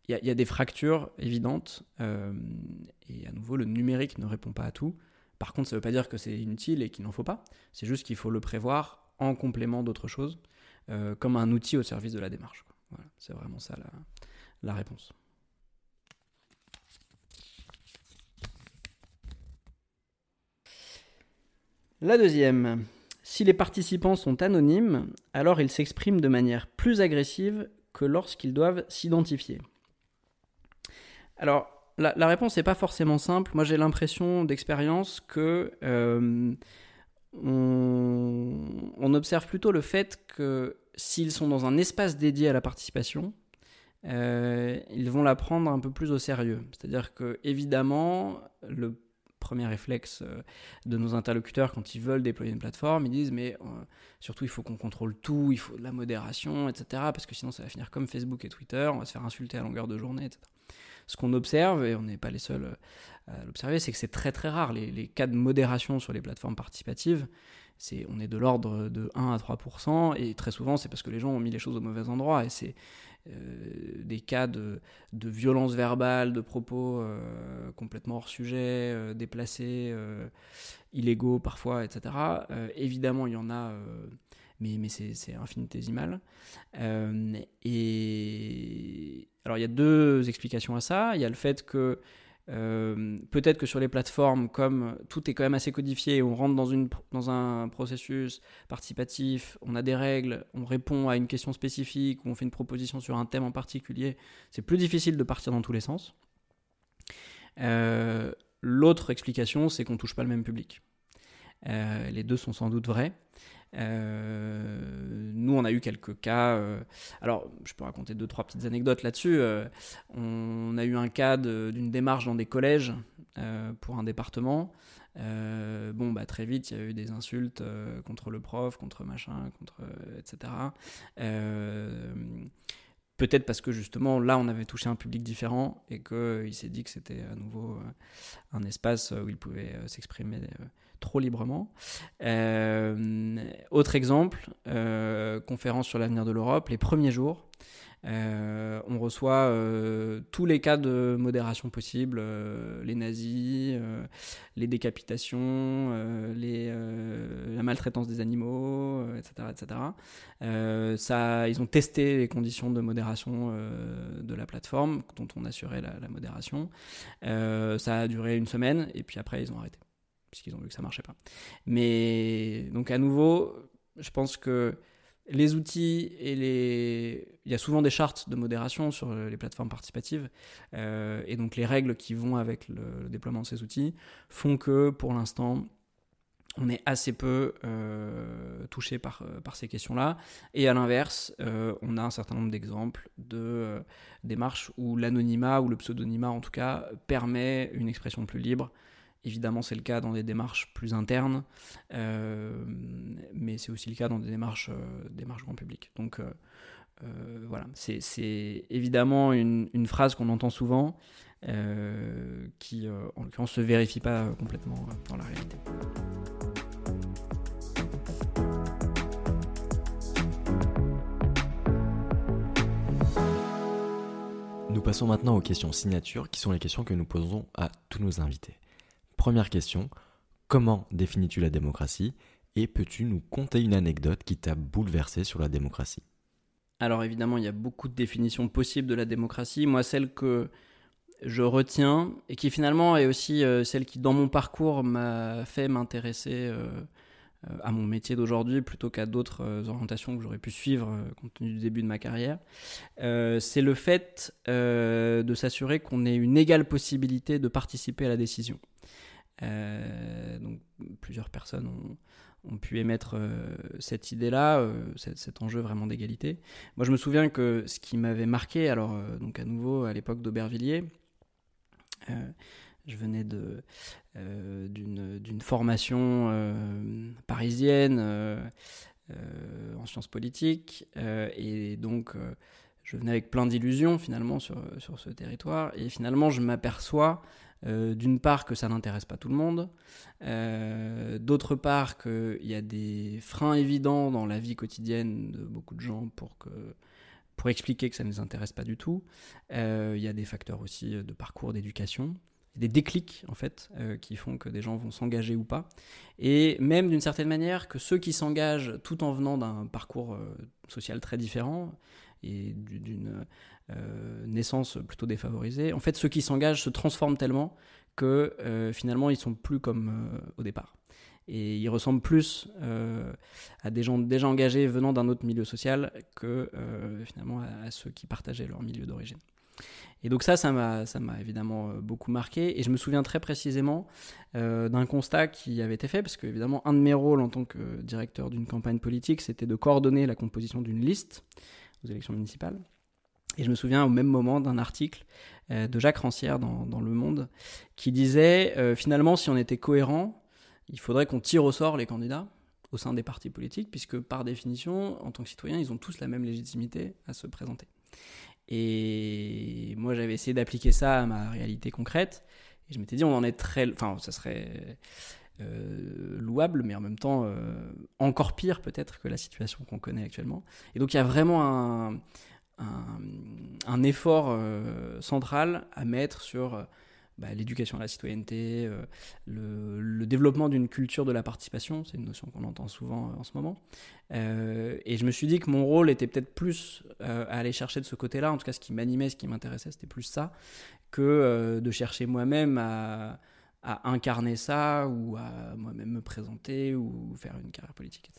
il y, a des fractures évidentes, et à nouveau le numérique ne répond pas à tout. Par contre, ça ne veut pas dire que c'est inutile et qu'il n'en faut pas. C'est juste qu'il faut le prévoir en complément d'autres choses. Euh, comme un outil au service de la démarche. c'est vraiment ça la, réponse. La deuxième, si les participants sont anonymes, alors ils s'expriment de manière plus agressive que lorsqu'ils doivent s'identifier. Alors, la, réponse n'est pas forcément simple. Moi, j'ai l'impression d'expérience que euh, on, observe plutôt le fait que s'ils sont dans un espace dédié à la participation, euh, ils vont la prendre un peu plus au sérieux. C'est-à-dire que, évidemment, le premier réflexe euh, de nos interlocuteurs quand ils veulent déployer une plateforme, ils disent mais euh, surtout il faut qu'on contrôle tout, il faut de la modération, etc. Parce que sinon ça va finir comme Facebook et Twitter, on va se faire insulter à longueur de journée, etc. Ce qu'on observe, et on n'est pas les seuls à l'observer, c'est que c'est très très rare. Les, cas de modération sur les plateformes participatives, c'est, on est de l'ordre de 1 à 3%, et très souvent c'est parce que les gens ont mis les choses au mauvais endroit, et c'est euh, des cas de, de, violence verbale, de propos euh, complètement hors sujet, euh, déplacés, illégaux parfois, etc. évidemment, il y en a, mais, mais c'est, infinitésimal. et alors, il y a deux explications à ça. Il y a le fait que euh, peut-être que sur les plateformes, comme tout est quand même assez codifié, on rentre dans, une, dans un processus participatif, on a des règles, on répond à une question spécifique, on fait une proposition sur un thème en particulier, c'est plus difficile de partir dans tous les sens. Euh, l'autre explication, c'est qu'on touche pas le même public. Euh, les deux sont sans doute vrais. Euh, nous, on a eu quelques cas. Euh, alors, je peux raconter deux, trois petites anecdotes là-dessus. Euh, on a eu un cas d'une démarche dans des collèges pour un département. bon, bah, très vite, il y a eu des insultes contre le prof, contre machin, contre. etc. Peut-être parce que justement là on avait touché un public différent et qu'il s'est dit que c'était à nouveau un espace où il pouvait s'exprimer trop librement. Euh, autre exemple, euh, conférence sur l'avenir de l'Europe, les premiers jours. Euh, on reçoit tous les cas de modération possibles, les nazis, les décapitations, la maltraitance des animaux, etc. etc. ils ont testé les conditions de modération de la plateforme dont on assurait la, la modération. ça a duré une semaine et puis après ils ont arrêté puisqu'ils ont vu que ça marchait pas. Mais donc à nouveau, je pense que les outils et les... Il y a souvent des chartes de modération sur les plateformes participatives, euh, et donc les règles qui vont avec le, déploiement de ces outils font que pour l'instant, on est assez peu euh, touché par, euh, par ces questions-là. Et à l'inverse, on a un certain nombre d'exemples de démarches où l'anonymat, ou le pseudonymat en tout cas, permet une expression plus libre Évidemment, c'est le cas dans des démarches plus internes, euh, mais c'est aussi le cas dans des démarches, euh, démarches grand public. Donc euh, voilà, c'est évidemment une, une phrase qu'on entend souvent, qui en l'occurrence se vérifie pas complètement dans la réalité. Nous passons maintenant aux questions signatures, qui sont les questions que nous posons à tous nos invités. Première question, comment définis-tu la démocratie et peux-tu nous conter une anecdote qui t'a bouleversé sur la démocratie? Alors évidemment, il y a beaucoup de définitions possibles de la démocratie. Moi, celle que je retiens et qui finalement est aussi euh, celle qui, dans mon parcours, m'a fait m'intéresser euh, euh, à mon métier d'aujourd'hui plutôt qu'à d'autres orientations que j'aurais pu suivre compte tenu du début de ma carrière, c'est le fait de s'assurer qu'on ait une égale possibilité de participer à la décision. Euh, donc plusieurs personnes ont, pu émettre euh, cette idée-là, euh, cet, enjeu vraiment d'égalité. Moi, je me souviens que ce qui m'avait marqué, alors donc à nouveau à l'époque d'Aubervilliers, je venais d'une formation parisienne en sciences politiques et donc je venais avec plein d'illusions finalement sur, sur ce territoire et finalement je m'aperçois euh, d'une part que ça n'intéresse pas tout le monde, euh, d'autre part qu'il y a des freins évidents dans la vie quotidienne de beaucoup de gens pour, que, pour expliquer que ça ne les intéresse pas du tout. Euh, il y a des facteurs aussi de parcours d'éducation des déclics en fait qui font que des gens vont s'engager ou pas et même d'une certaine manière que ceux qui s'engagent tout en venant d'un parcours social très différent et d'une euh, naissance plutôt défavorisée, en fait, ceux qui s'engagent se transforment tellement que euh, finalement, ils sont plus comme euh, au départ. Et ils ressemblent plus à des gens déjà engagés venant d'un autre milieu social que finalement à, ceux qui partageaient leur milieu d'origine. Et donc ça, ça m'a, évidemment beaucoup marqué. Et je me souviens très précisément d'un constat qui avait été fait, parce que évidemment, un de mes rôles en tant que directeur d'une campagne politique, c'était de coordonner la composition d'une liste aux élections municipales. Et je me souviens au même moment d'un article euh, de Jacques Rancière dans, Le Monde qui disait euh, finalement, si on était cohérent, il faudrait qu'on tire au sort les candidats au sein des partis politiques, puisque par définition, en tant que citoyens, ils ont tous la même légitimité à se présenter. Et moi, j'avais essayé d'appliquer ça à ma réalité concrète, et je m'étais dit, on en est très. Enfin, ça serait. Euh, louable, mais en même temps encore pire peut-être que la situation qu'on connaît actuellement. Et donc il y a vraiment un, un, effort euh, central à mettre sur euh, bah, l'éducation à la citoyenneté, euh, le, développement d'une culture de la participation, c'est une notion qu'on entend souvent en ce moment. et je me suis dit que mon rôle était peut-être plus à aller chercher de ce côté-là, en tout cas ce qui m'animait, ce qui m'intéressait, c'était plus ça, que de chercher moi-même à, incarner ça ou à moi-même me présenter ou faire une carrière politique.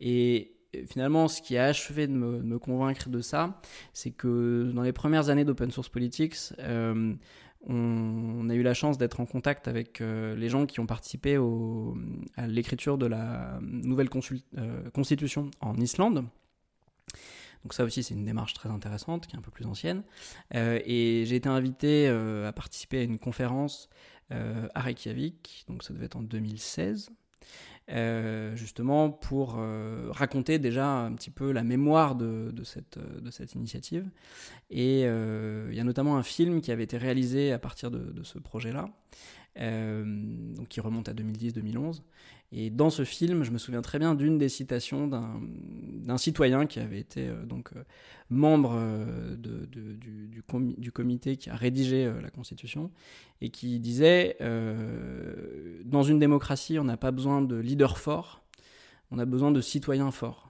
Et finalement, ce qui a achevé de me, convaincre de ça, c'est que dans les premières années d'Open Source Politics, euh, on, a eu la chance d'être en contact avec euh, les gens qui ont participé à l'écriture de la nouvelle euh, constitution en Islande. Donc ça aussi, c'est une démarche très intéressante, qui est un peu plus ancienne. et j'ai été invité à participer à une conférence à Reykjavik, donc ça devait être en 2016. Euh, justement pour euh, raconter déjà un petit peu la mémoire de, cette, de cette initiative. Et euh, il y a notamment un film qui avait été réalisé à partir de, ce projet-là, donc qui remonte à 2010-2011. Et dans ce film, je me souviens très bien d'une des citations d'un citoyen qui avait été donc membre de, du, comité qui a rédigé la Constitution et qui disait Dans une démocratie, on n'a pas besoin de leaders forts, on a besoin de citoyens forts.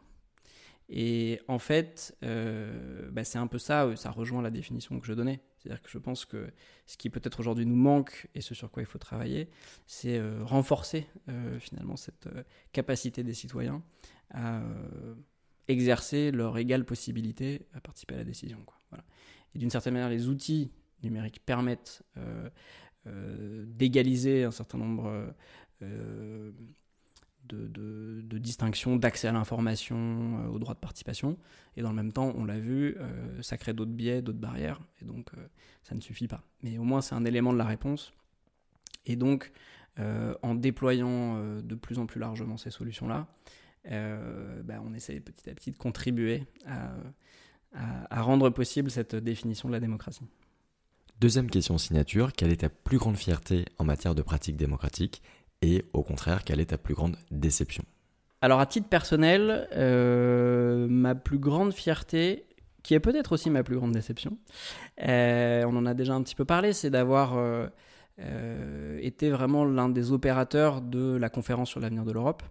Et en fait, euh, bah, c'est un peu ça, ça rejoint la définition que je donnais. C'est-à-dire que je pense que ce qui peut-être aujourd'hui nous manque et ce sur quoi il faut travailler, c'est euh, renforcer euh, finalement cette capacité des citoyens à exercer leur égale possibilité à participer à la décision. Et d'une certaine manière, les outils numériques permettent d'égaliser un certain nombre de, distinction, d'accès à l'information, euh, au droit de participation. Et dans le même temps, on l'a vu, euh, ça crée d'autres biais, d'autres barrières, et donc euh, ça ne suffit pas. Mais au moins, c'est un élément de la réponse. Et donc, en déployant de plus en plus largement ces solutions-là, ben, on essaie petit à petit de contribuer à rendre possible cette définition de la démocratie. Deuxième question signature, quelle est ta plus grande fierté en matière de pratique démocratique et au contraire, quelle est ta plus grande déception? Alors à titre personnel, euh, ma plus grande fierté, qui est peut-être aussi ma plus grande déception, euh, on en a déjà un petit peu parlé, c'est d'avoir euh, été vraiment l'un des opérateurs de la conférence sur l'avenir de l'Europe.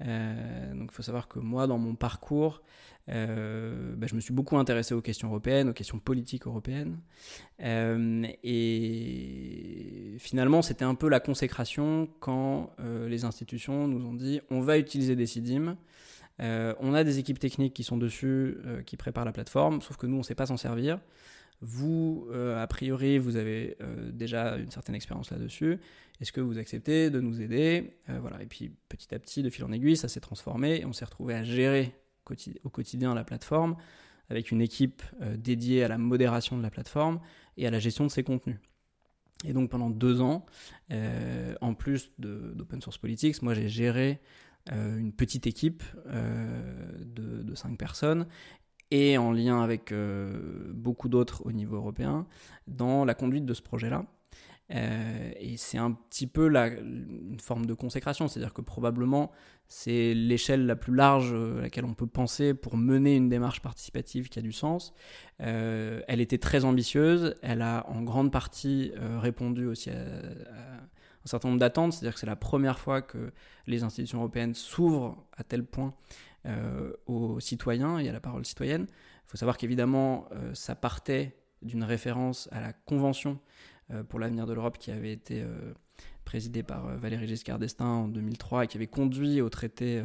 Donc il faut savoir que moi, dans mon parcours, euh, bah, je me suis beaucoup intéressé aux questions européennes, aux questions politiques européennes. Euh, et finalement, c'était un peu la consécration quand euh, les institutions nous ont dit on va utiliser des CIDIM. on a des équipes techniques qui sont dessus, qui préparent la plateforme, sauf que nous, on ne sait pas s'en servir. Vous, a priori, vous avez déjà une certaine expérience là-dessus. Est-ce que vous acceptez de nous aider? Voilà. Et puis, petit à petit, de fil en aiguille, ça s'est transformé et on s'est retrouvé à gérer au quotidien la plateforme, avec une équipe euh, dédiée à la modération de la plateforme et à la gestion de ses contenus. Et donc pendant deux ans, euh, en plus d'Open Source Politics, moi j'ai géré euh, une petite équipe de, cinq personnes et en lien avec beaucoup d'autres au niveau européen dans la conduite de ce projet-là. Euh, et c'est un petit peu la, une forme de consécration, c'est-à-dire que probablement c'est l'échelle la plus large à laquelle on peut penser pour mener une démarche participative qui a du sens. Euh, elle était très ambitieuse, elle a en grande partie euh, répondu aussi à, un certain nombre d'attentes, c'est-à-dire que c'est la première fois que les institutions européennes s'ouvrent à tel point aux citoyens et à la parole citoyenne. Il faut savoir qu'évidemment, ça partait d'une référence à la Convention euh, pour l'avenir de l'Europe qui avait été euh, présidé par euh, Valéry Giscard d'Estaing en 2003 et qui avait conduit au traité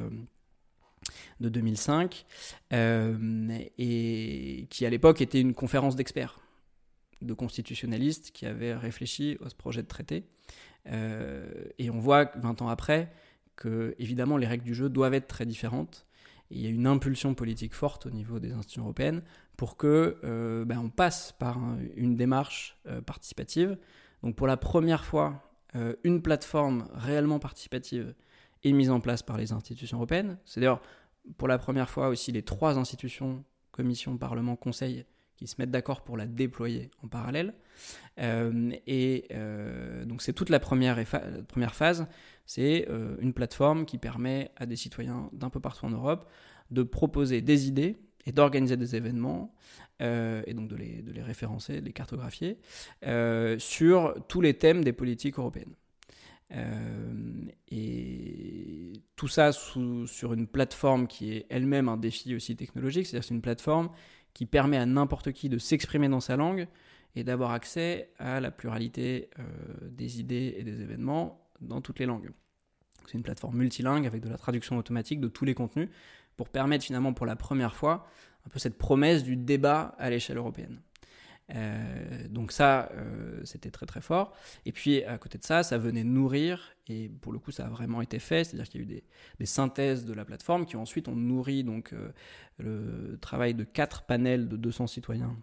de 2005 et qui à l'époque était une conférence d'experts, de constitutionnalistes qui avaient réfléchi à ce projet de traité. et on voit 20 ans après que évidemment les règles du jeu doivent être très différentes. Il y a une impulsion politique forte au niveau des institutions européennes pour que euh, ben, on passe par une démarche euh, participative. Donc pour la première fois, euh, une plateforme réellement participative est mise en place par les institutions européennes. C'est d'ailleurs pour la première fois aussi les trois institutions, Commission, Parlement, Conseil, qui se mettent d'accord pour la déployer en parallèle. et donc c'est toute la première, première phase, c'est une plateforme qui permet à des citoyens d'un peu partout en Europe de proposer des idées et d'organiser des événements, euh, et donc de les, de les, référencer, de les cartographier, euh, sur tous les thèmes des politiques européennes. Euh, et tout ça sous, sur une plateforme qui est elle-même un défi aussi technologique, c'est-à-dire c'est une plateforme qui permet à n'importe qui de s'exprimer dans sa langue et d'avoir accès à la pluralité des idées et des événements dans toutes les langues. C'est une plateforme multilingue avec de la traduction automatique de tous les contenus pour permettre finalement pour la première fois un peu cette promesse du débat à l'échelle européenne. Euh, donc ça, euh, c'était très très fort. Et puis à côté de ça, ça venait nourrir, et pour le coup ça a vraiment été fait, c'est-à-dire qu'il y a eu des, synthèses de la plateforme qui ensuite ont nourri donc, euh, le travail de quatre panels de 200 citoyens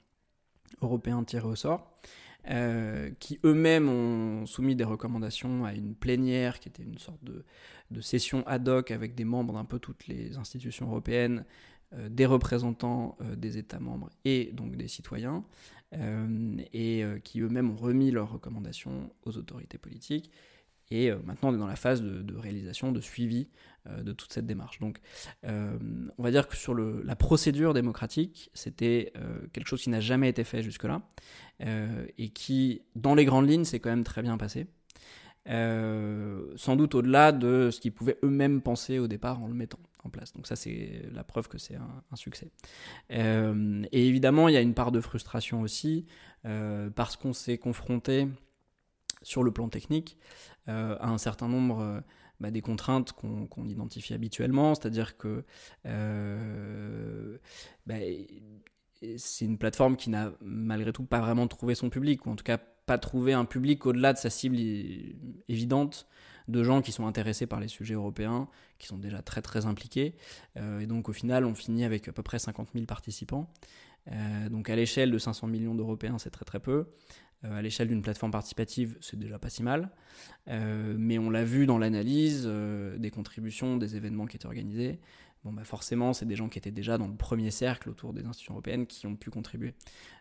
européens tirés au sort. qui eux-mêmes ont soumis des recommandations à une plénière qui était une sorte de, sessions ad hoc avec des membres d'un peu toutes les institutions européennes, des représentants euh, des États membres et donc des citoyens, euh, et qui eux-mêmes ont remis leurs recommandations aux autorités politiques. Et maintenant, on est dans la phase de, réalisation, de suivi de toute cette démarche. Donc, on va dire que sur la procédure démocratique, c'était quelque chose qui n'a jamais été fait jusque-là et qui, dans les grandes lignes, s'est quand même très bien passé. Sans doute au-delà de ce qu'ils pouvaient eux-mêmes penser au départ en le mettant en place. Donc ça, c'est la preuve que c'est un, succès. Euh, et évidemment, il y a une part de frustration aussi, euh, parce qu'on s'est confronté sur le plan technique euh, à un certain nombre bah, des contraintes qu'on identifie habituellement, c'est-à-dire que bah, c'est une plateforme qui n'a malgré tout pas vraiment trouvé son public, ou en tout cas pas trouvé un public au-delà de sa cible évidente de gens qui sont intéressés par les sujets européens, qui sont déjà très très impliqués. Euh, et donc au final, on finit avec à peu près 50 000 participants. Euh, donc à l'échelle de 500 millions d'Européens, c'est très très peu. Euh, à l'échelle d'une plateforme participative, c'est déjà pas si mal. mais on l'a vu dans l'analyse des contributions, des événements qui étaient organisés. Bon, bah forcément, c'est des gens qui étaient déjà dans le premier cercle autour des institutions européennes qui ont pu contribuer.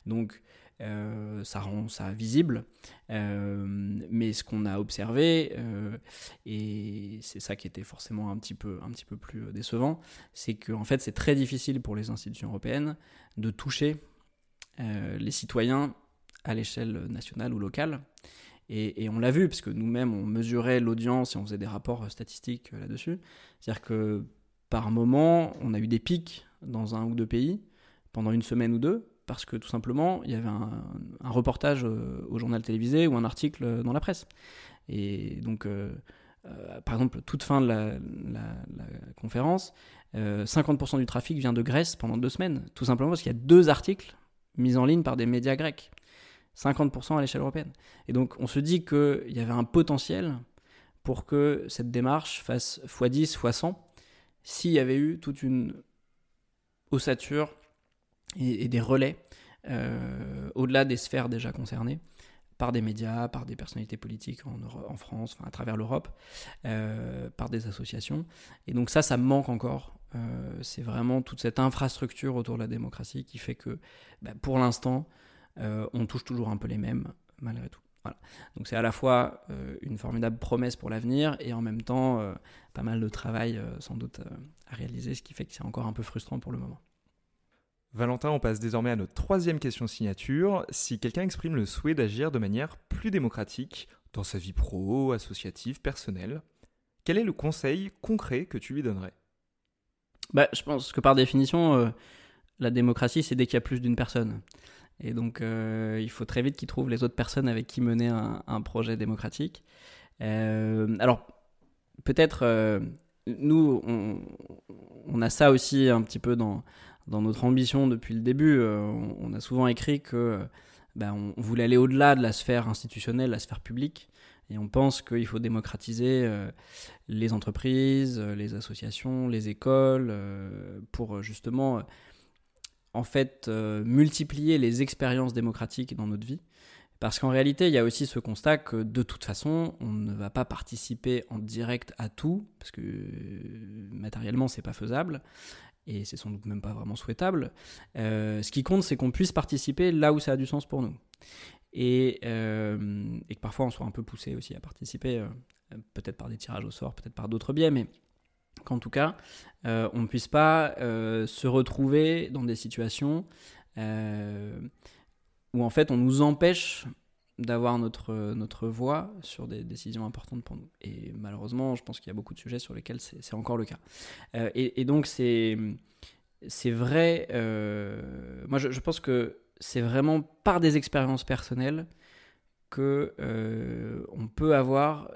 Donc, euh, ça rend ça visible. Euh, mais ce qu'on a observé, euh, et c'est ça qui était forcément un petit peu, un petit peu plus décevant, c'est qu'en en fait c'est très difficile pour les institutions européennes de toucher les citoyens à l'échelle nationale ou locale. Et, et on l'a vu, parce que nous-mêmes, on mesurait l'audience et on faisait des rapports statistiques là-dessus. C'est-à-dire que par moment, on a eu des pics dans un ou deux pays pendant une semaine ou deux, parce que tout simplement, il y avait un, reportage euh, au journal télévisé ou un article dans la presse. Et donc, euh, euh, par exemple, toute fin de la, conférence, 50% du trafic vient de Grèce pendant deux semaines, tout simplement parce qu'il y a deux articles mis en ligne par des médias grecs. 50% à l'échelle européenne. Et donc, on se dit qu'il y avait un potentiel pour que cette démarche fasse x10, x100, s'il y avait eu toute une ossature et, des relais euh, au-delà des sphères déjà concernées par des médias, par des personnalités politiques en, France, à travers l'Europe, euh, par des associations. Et donc ça, ça manque encore. Euh, c'est vraiment toute cette infrastructure autour de la démocratie qui fait que, bah, pour l'instant, on touche toujours un peu les mêmes, malgré tout. Donc c'est à la fois une formidable promesse pour l'avenir et en même temps pas mal de travail sans doute à réaliser, ce qui fait que c'est encore un peu frustrant pour le moment. Valentin, on passe désormais à notre troisième question signature. Si quelqu'un exprime le souhait d'agir de manière plus démocratique dans sa vie pro, associative, personnelle, quel est le conseil concret que tu lui donnerais? Bah, Je pense que par définition, euh, la démocratie, c'est dès qu'il y a plus d'une personne. Et donc, euh, il faut très vite qu'il trouve les autres personnes avec qui mener un, projet démocratique. Euh, alors, peut-être, nous, on, on, a ça aussi un petit peu dans, dans notre ambition depuis le début, euh, on, a souvent écrit que ben, on voulait aller au-delà de la sphère institutionnelle, la sphère publique. Et on pense qu'il faut démocratiser euh, les entreprises, euh, les associations, les écoles, pour justement, en fait, multiplier les expériences démocratiques dans notre vie. Parce qu'en réalité, il y a aussi ce constat que de toute façon, on ne va pas participer en direct à tout, parce que matériellement, c'est pas faisable et c'est sans doute même pas vraiment souhaitable. Euh, ce qui compte, c'est qu'on puisse participer là où ça a du sens pour nous. Et, euh, que parfois on soit un peu poussé aussi à participer, euh, peut-être par des tirages au sort, peut-être par d'autres biais, mais qu'en tout cas, on ne puisse pas se retrouver dans des situations où en fait on nous empêche d'avoir notre, notre voix sur des décisions importantes pour nous. Et malheureusement, je pense qu'il y a beaucoup de sujets sur lesquels c'est encore le cas. Euh, et, donc, c'est vrai, euh, moi je, pense que c'est vraiment par des expériences personnelles que euh, on peut avoir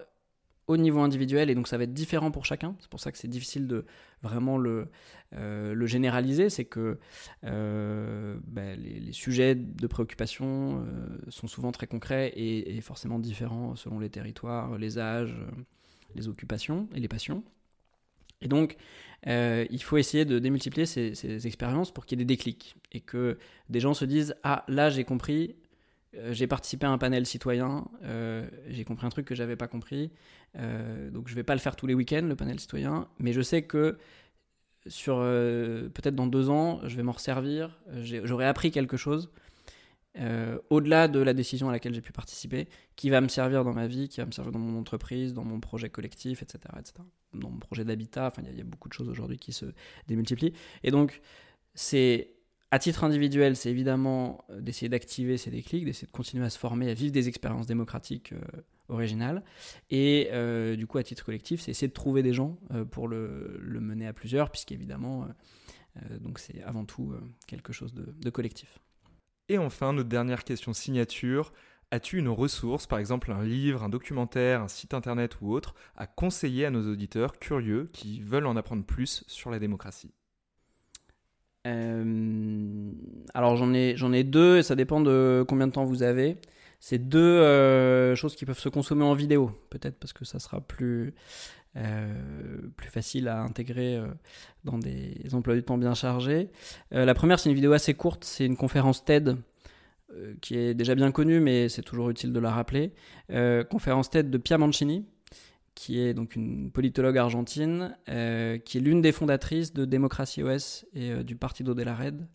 au niveau individuel et donc ça va être différent pour chacun. C'est pour ça que c'est difficile de vraiment le, euh, généraliser. C'est que euh, ben, les, sujets de préoccupation euh, sont souvent très concrets et, forcément différents selon les territoires, les âges, les occupations et les passions. Et donc, il faut essayer de démultiplier ces expériences pour qu'il y ait des déclics et que des gens se disent Ah, là j'ai compris, euh, j'ai participé à un panel citoyen, euh, j'ai compris un truc que j'avais pas compris. Euh, donc je vais pas le faire tous les week-ends, le panel citoyen, mais je sais que sur peut-être dans deux ans, je vais m'en resservir, j'aurai appris quelque chose. au-delà de la décision à laquelle j'ai pu participer, qui va me servir dans ma vie, qui va me servir dans mon entreprise, dans mon projet collectif, etc. etc. dans mon projet d'habitat, enfin il y, a beaucoup de choses aujourd'hui qui se démultiplient. Et donc, c'est à titre individuel, c'est évidemment euh, d'essayer d'activer ces déclics, d'essayer de continuer à se former, à vivre des expériences démocratiques euh, originales. Et du coup, à titre collectif, c'est essayer de trouver des gens pour le, mener à plusieurs, puisqu'évidemment, donc c'est avant tout quelque chose de collectif. Et enfin, notre dernière question signature. As-tu une ressource, par exemple un livre, un documentaire, un site internet ou autre, à conseiller à nos auditeurs curieux qui veulent en apprendre plus sur la démocratie? Euh, Alors j'en ai, deux et ça dépend de combien de temps vous avez. C'est deux euh, choses qui peuvent se consommer en vidéo, peut-être parce que ça sera plus, euh, plus facile à intégrer dans des emplois du temps bien chargés. La première, c'est une vidéo assez courte, c'est une conférence TED qui est déjà bien connue, mais c'est toujours utile de la rappeler. conférence TED de Pia Mancini, qui est donc une politologue argentine, qui est l'une des fondatrices de Démocratie OS et du Partido de la Red.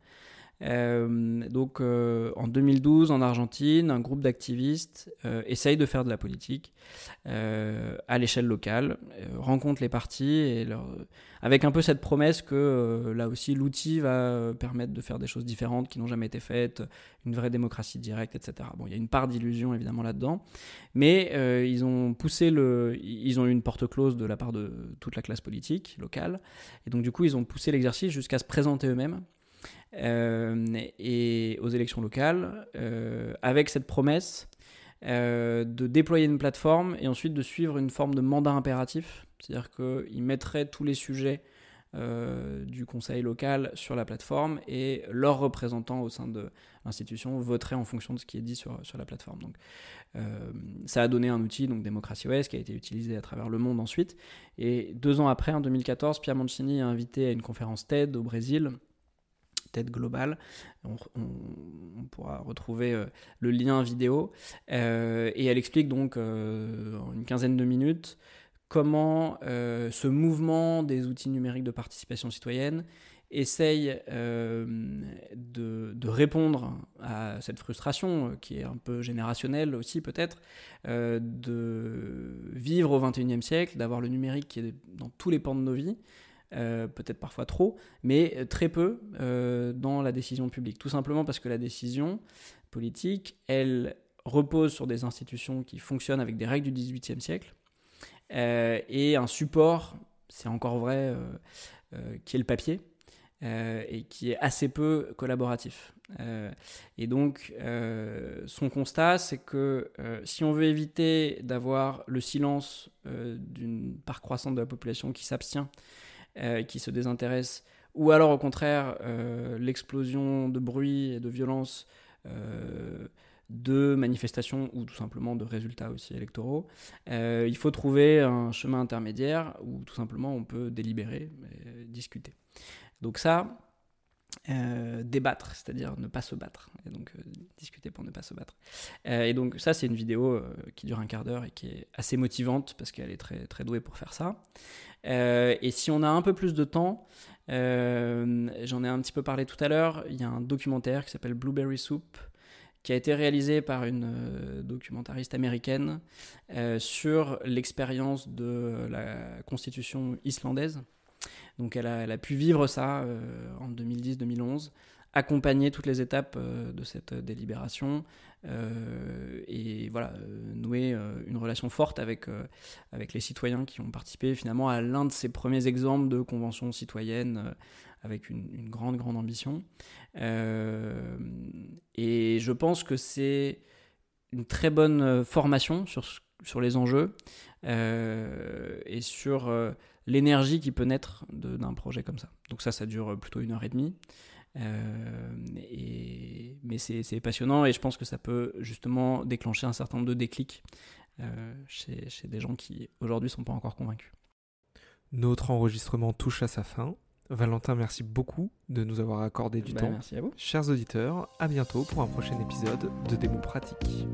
Euh, donc euh, en 2012, en Argentine, un groupe d'activistes euh, essaye de faire de la politique à l'échelle locale, rencontre les partis avec un peu cette promesse que là aussi l'outil va permettre de faire des choses différentes qui n'ont jamais été faites, une vraie démocratie directe, etc. Bon, il y a une part d'illusion évidemment là-dedans, mais ils ont poussé le, ils ont eu une porte close de la part de toute la classe politique locale, et donc du coup ils ont poussé l'exercice jusqu'à se présenter eux-mêmes et aux élections locales, euh, avec cette promesse euh, de déployer une plateforme et ensuite de suivre une forme de mandat impératif, c'est-à-dire qu'ils mettraient tous les sujets du conseil local sur la plateforme et leurs représentants au sein de l'institution voteraient en fonction de ce qui est dit sur, sur la plateforme. Donc, ça a donné un outil, donc Démocratie OS, qui a été utilisé à travers le monde ensuite. Et deux ans après, en 2014, Pierre Mancini a invité à une conférence TED au Brésil tête globale. On, pourra retrouver euh, le lien vidéo. Euh, et elle explique donc euh, en une quinzaine de minutes comment ce mouvement des outils numériques de participation citoyenne essaye de, répondre à cette frustration qui est un peu générationnelle aussi peut-être, de vivre au 21e siècle, d'avoir le numérique qui est dans tous les pans de nos vies, euh, peut-être parfois trop, mais très peu euh, dans la décision publique. Tout simplement parce que la décision politique, elle repose sur des institutions qui fonctionnent avec des règles du XVIIIe siècle euh, et un support, c'est encore vrai, qui est le papier. et qui est assez peu collaboratif. et donc, son constat, c'est que si on veut éviter d'avoir le silence d'une part croissante de la population qui s'abstient euh, qui se désintéressent, ou alors au contraire euh, l'explosion de bruit et de violence euh, de manifestations ou tout simplement de résultats aussi électoraux. il faut trouver un chemin intermédiaire où tout simplement on peut délibérer, et discuter. Donc ça, débattre, c'est-à-dire ne pas se battre, et donc discuter pour ne pas se battre. et donc ça, c'est une vidéo qui dure un quart d'heure et qui est assez motivante parce qu'elle est très, très douée pour faire ça. Euh, et si on a un peu plus de temps, euh, j'en ai un petit peu parlé tout à l'heure, il y a un documentaire qui s'appelle Blueberry Soup qui a été réalisé par une euh, documentariste américaine sur l'expérience de la constitution islandaise. Donc elle a, pu vivre ça en 2010-2011 accompagner toutes les étapes de cette délibération, euh, et voilà, euh, nouer euh, une relation forte avec, les citoyens qui ont participé finalement à l'un de ces premiers exemples de convention citoyenne avec une, grande, grande ambition. et je pense que c'est une très bonne formation sur les enjeux et sur l'énergie qui peut naître d'un projet comme ça. Donc ça, ça dure plutôt une heure et demie. Euh, et, mais c'est passionnant et je pense que ça peut justement déclencher un certain nombre de déclics euh, chez, chez, des gens qui aujourd'hui sont pas encore convaincus. Notre enregistrement touche à sa fin. Valentin, merci beaucoup de nous avoir accordé du bah, temps. Merci à vous. Chers auditeurs, à bientôt pour un prochain épisode de Démo Pratique.